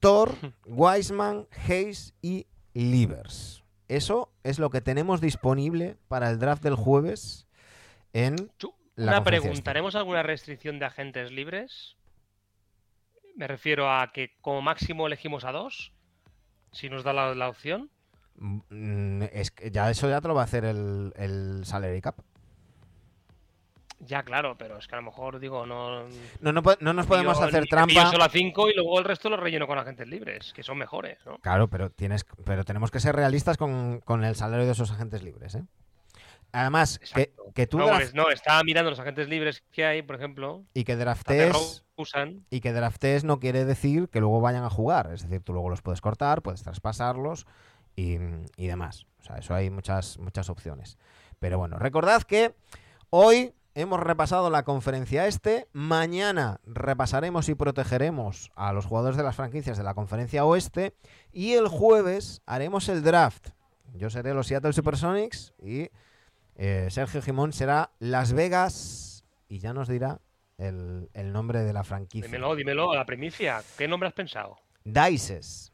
Thor, <laughs> Wiseman, Hayes y Livers. Eso es lo que tenemos disponible para el draft del jueves en la Una pregunta. ¿haremos alguna restricción de agentes libres? Me refiero a que como máximo elegimos a dos, si nos da la, la opción. Mm, Es que ya eso ya te lo va a hacer el, el salary cap. Ya, claro, pero es que a lo mejor digo, no. No, no, no nos podemos hacer trampa. solo a cinco y luego el resto lo relleno con agentes libres, que son mejores, ¿no? Claro, pero tienes, pero tenemos que ser realistas con, con el salario de esos agentes libres, ¿eh? Además, que, que tú No, draf- porque- no, estaba mirando los agentes libres que hay, por ejemplo. y que draftees Rosen, y que draftees no quiere decir que luego vayan a jugar. Es decir, tú luego los puedes cortar, puedes traspasarlos y, y demás. O sea, eso hay muchas, muchas opciones. Pero bueno, recordad que hoy hemos repasado la conferencia este. Mañana repasaremos y protegeremos a los jugadores de las franquicias de la conferencia oeste. Y el jueves haremos el draft. Yo seré los Seattle Supersonics y eh, Sergio Gimón será Las Vegas. Y ya nos dirá el, el nombre de la franquicia. dímelo, dímelo, a la primicia. ¿Qué nombre has pensado? Dices.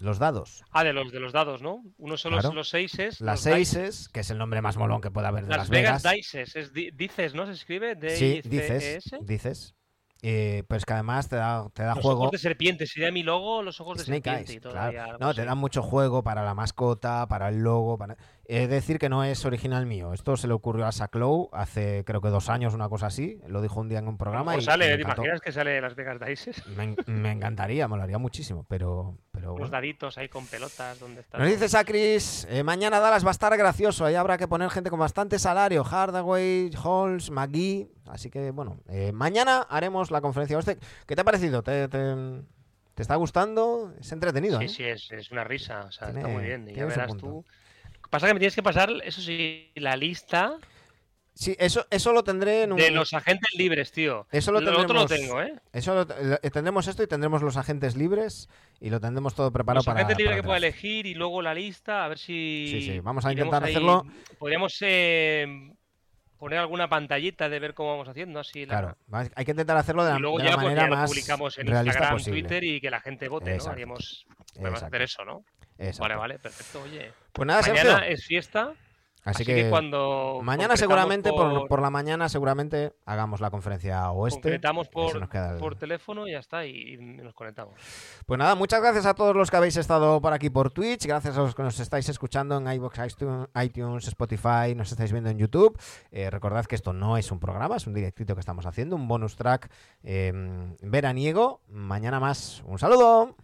Los dados. Ah, de los de los dados, ¿no? Uno son Claro. los, los seises. Las los seises, que es el nombre más molón que puede haber de Las, Las, Vegas, Vegas. Dices, es di- dices, ¿no? Se escribe Sí, D dices. Dices. Eh, pero es que además te da, te da Los juego. ojos de serpiente, sería mi logo, los ojos de serpiente Eyes, y todavía claro. No, te dan mucho juego para la mascota, para el logo. Para... He de decir que no es original mío. Esto se le ocurrió a Saclow hace creo que dos años, una cosa así. Lo dijo un día en un programa. Y, sale, me ¿te imaginas que sale Las Vegas Dices? <laughs> Me, me encantaría, molaría muchísimo. Pero, pero bueno. daditos ahí con pelotas, ¿dónde están? Nos dice Sacris, eh, mañana Dallas va a estar gracioso, ahí habrá que poner gente con bastante salario, Hardaway, Halls, McGee, así que bueno, eh, mañana haremos la conferencia. ¿Qué te ha parecido? ¿Te, te, te está gustando? Es entretenido, Sí, ¿eh? sí, es, es una risa, o sea, está muy bien. Y ya verás tú. Pasa que me tienes que pasar, eso sí, la lista Sí, eso, eso lo tendré en un... de los agentes libres, tío. Eso lo Lo otro lo tengo, ¿eh? Eso lo- lo- tendremos esto y tendremos los agentes libres y lo tendremos todo preparado Los para... agentes libres que pueda elegir y luego la lista, a ver si. Sí, sí, vamos a intentar hacerlo. Podríamos eh, poner alguna pantallita de ver cómo vamos haciendo, así. la- Claro, hay que intentar hacerlo de la, y luego de ya, la pues, manera ya lo más publicamos en realista Instagram, posible. Twitter y que la gente vote, Exacto. ¿no? Haríamos, podemos hacer eso, ¿no? exacto. Vale, vale, perfecto. Oye, Pues nada, mañana Sergio. es fiesta, Así, así, que, cuando Mañana seguramente, por... por, por la mañana seguramente hagamos la conferencia oeste. concretamos por, queda por teléfono y ya está, y, y nos conectamos. Pues nada, muchas gracias a todos los que habéis estado por aquí por Twitch, gracias a los que nos estáis escuchando en iVoox, iTunes, iTunes, Spotify, nos estáis viendo en YouTube. Eh, recordad que esto no es un programa, es un directito que estamos haciendo, un bonus track eh, veraniego. Mañana más. Un saludo.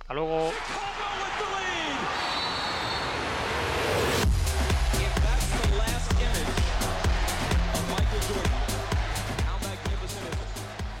Hasta luego.